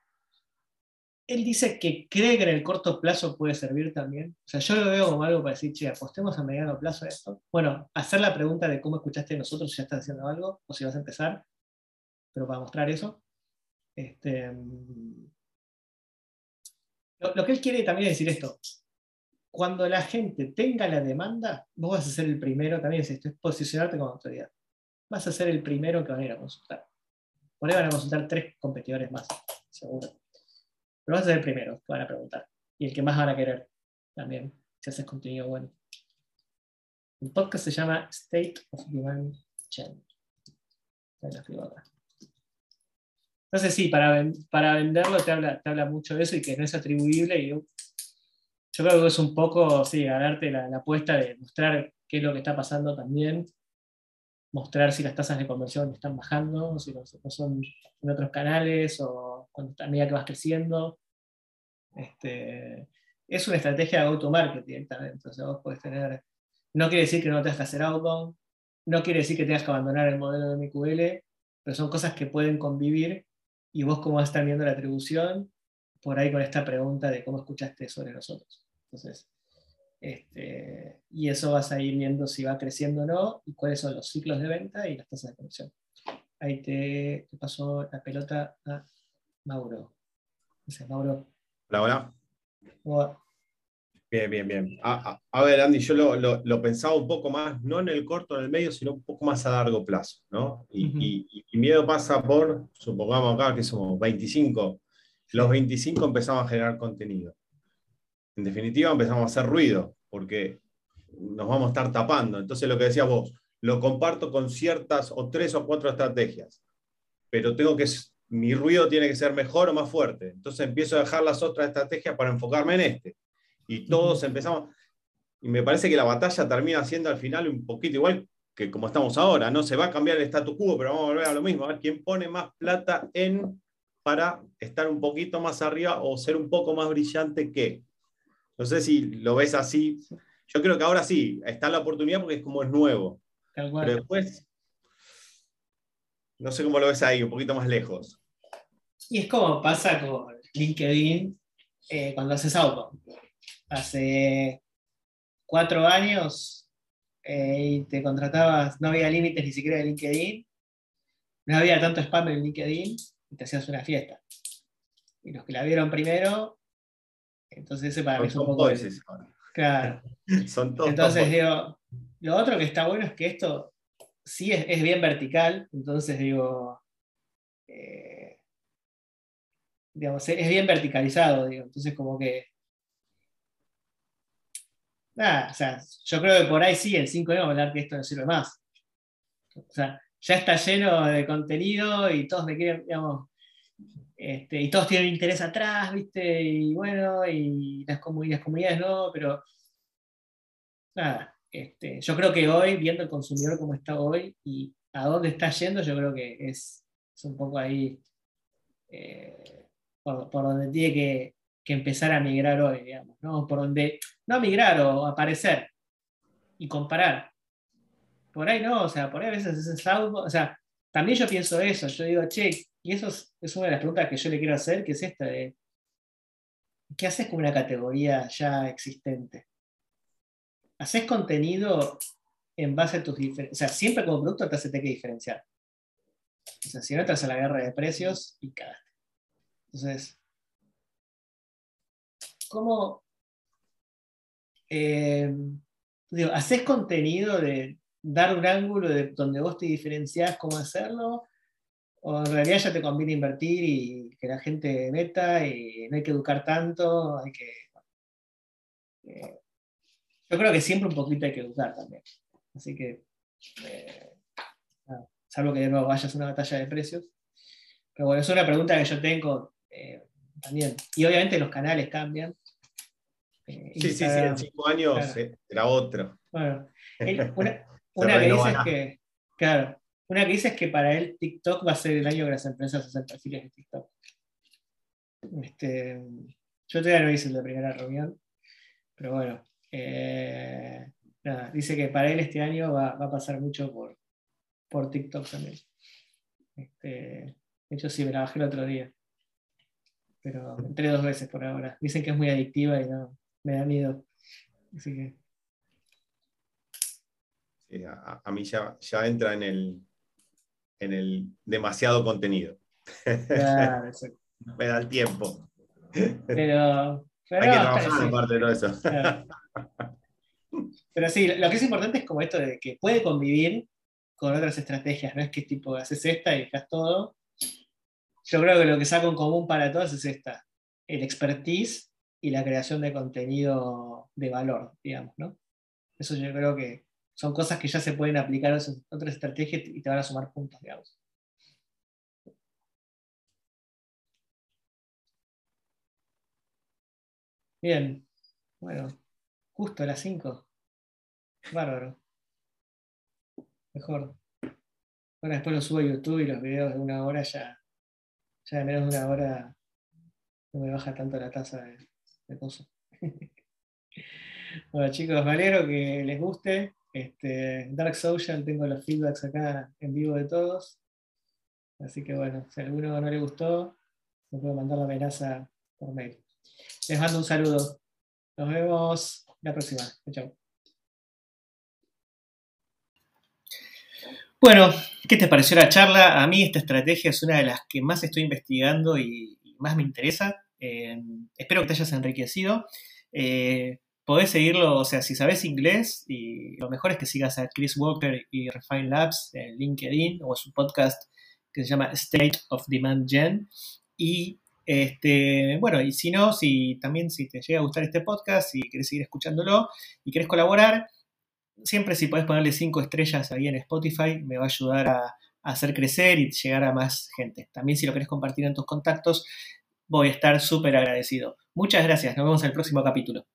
él dice que cree que en el corto plazo puede servir también. O sea, yo lo veo como algo para decir, che, apostemos a mediano plazo a esto. Bueno, hacer la pregunta de cómo escuchaste nosotros si ya estás haciendo algo o si vas a empezar, pero para mostrar eso. Este, lo, que él quiere también es decir esto. Cuando la gente tenga la demanda, vos vas a ser el primero, también es esto, es posicionarte como autoridad. Vas a ser el primero que van a ir a consultar. Por ahí van a consultar tres competidores más, seguro. Pero vas a ser el primero que van a preguntar. Y el que más van a querer también, si haces contenido bueno. El podcast se llama State of Demand Change. Entonces sí, para, para venderlo te habla, te habla mucho de eso y que no es atribuible. Y yo, creo que es un poco, sí, ganarte la, la apuesta de mostrar qué es lo que está pasando también mostrar si las tasas de conversión están bajando, si no, son en otros canales o cuando, a medida que vas creciendo. Este, es una estrategia de auto-market directamente. Entonces vos podés tener, no quiere decir que no tengas que hacer outbound, no quiere decir que tengas que abandonar el modelo de MQL, pero son cosas que pueden convivir y vos cómo vas a viendo la atribución por ahí con esta pregunta de cómo escuchaste sobre nosotros. Entonces, este, y eso vas a ir viendo si va creciendo o no y cuáles son los ciclos de venta y las tasas de conversión. Ahí te, pasó la pelota a Mauro. Mauro. Hola, hola. Bien, bien, bien. A, ver, Andy, yo lo, pensaba un poco más, no en el corto, en el medio, sino un poco más a largo plazo, ¿no? Y, y miedo pasa por, supongamos acá que somos 25, los 25 empezamos a generar contenido en definitiva empezamos a hacer ruido, porque nos vamos a estar tapando. Entonces lo que decías vos, lo comparto con ciertas o tres o cuatro estrategias, pero tengo que, mi ruido tiene que ser mejor o más fuerte. Entonces empiezo a dejar las otras estrategias para enfocarme en este. Y todos empezamos, y me parece que la batalla termina siendo al final un poquito igual que como estamos ahora, no se va a cambiar el status quo, pero vamos a volver a lo mismo, a ver quién pone más plata en para estar un poquito más arriba o ser un poco más brillante que. No sé si lo ves así. Yo creo que ahora sí, está la oportunidad porque es como es nuevo. Pero después, no sé cómo lo ves ahí, un poquito más lejos. Y es como pasa con LinkedIn eh, cuando haces auto. Hace cuatro años eh, y te contratabas, no había límites ni siquiera de LinkedIn, no había tanto spam en LinkedIn y te hacías una fiesta. Y los que la vieron primero entonces ese para mí es un poco... Claro. Son todos Entonces digo, lo otro que está bueno es que esto sí es, bien vertical, entonces digo, eh, digamos, es bien verticalizado, digo, entonces como que... Nada, o sea, yo creo que por ahí sí, en 5 años vamos a hablar que esto no sirve más. O sea, ya está lleno de contenido y todos me quieren, digamos, este, y todos tienen interés atrás, ¿viste? Y bueno, y las, comunidades, no, pero nada, este, yo creo que hoy, viendo el consumidor como está hoy y a dónde está yendo, yo creo que es, un poco ahí eh, por, donde tiene que, empezar a migrar hoy, digamos, ¿no? Por donde, no migrar o aparecer y comparar. Por ahí no, o sea, por ahí a veces es algo, o sea, también yo pienso eso, yo digo, che, y eso es, una de las preguntas que yo le quiero hacer, que es esta de, ¿qué haces con una categoría ya existente? haces contenido en base a tus diferencias. O sea, siempre como producto te hace que diferenciar. O sea, si no estás a la guerra de precios y cagaste. Entonces, ¿cómo eh, digo, haces contenido de dar un ángulo de donde vos te diferenciás cómo hacerlo? ¿O en realidad ya te conviene invertir y que la gente meta y no hay que educar tanto? Hay que. Eh, yo creo que siempre un poquito hay que educar también. Así que. Eh, salvo que de nuevo vayas a una batalla de precios. Pero bueno, es una pregunta que yo tengo eh, también. Y obviamente los canales cambian. Sí, sí, sí, en cinco años era otro. Bueno, una, que dice es que, claro, una que dice es que para él TikTok va a ser el año que las empresas hacen perfiles de TikTok. Este, yo todavía no hice la primera reunión, pero bueno, eh, nada, dice que para él este año va, va a pasar mucho por, por TikTok también. Este, de hecho, sí, me la bajé el otro día. Pero entré dos veces por ahora. Dicen que es muy adictiva y no, me da miedo. Así que. Sí, a, mí ya, ya, entra en el, en el demasiado contenido. Claro, me da el tiempo. Pero, Hay que trabajar de todo eso. Pero sí, lo que es importante es como esto de que puede convivir con otras estrategias, no es que tipo haces esta y dejas todo. Yo creo que lo que saca en común para todos es esta, el expertise y la creación de contenido de valor, digamos, ¿no? Eso yo creo que son cosas que ya se pueden aplicar a otras estrategias y te van a sumar puntos, digamos. Bien, bueno, justo a las 5. Bárbaro. Mejor. Bueno, después lo subo a YouTube y los videos de una hora ya, ya de menos de una hora no me baja tanto la tasa de, cosas. bueno chicos, me alegro que les guste. Este, Dark Social, tengo los feedbacks acá en vivo de todos. Así que bueno, si a alguno no le gustó, me puedo mandar la amenaza por mail. Les mando un saludo. Nos vemos la próxima. Chao. Bueno, ¿qué te pareció la charla? A mí esta estrategia es una de las que más estoy investigando y, más me interesa. Eh, espero que te hayas enriquecido. Eh, podés seguirlo, o sea, si sabes inglés, y lo mejor es que sigas a Chris Walker y Refine Labs en LinkedIn o su podcast que se llama State of Demand Gen. Y este, bueno, y si no, si también si te llega a gustar este podcast y quieres seguir escuchándolo y quieres colaborar, siempre si podés ponerle cinco estrellas ahí en Spotify, me va a ayudar a, hacer crecer y llegar a más gente. También si lo querés compartir en tus contactos, voy a estar súper agradecido. Muchas gracias, nos vemos en el próximo capítulo.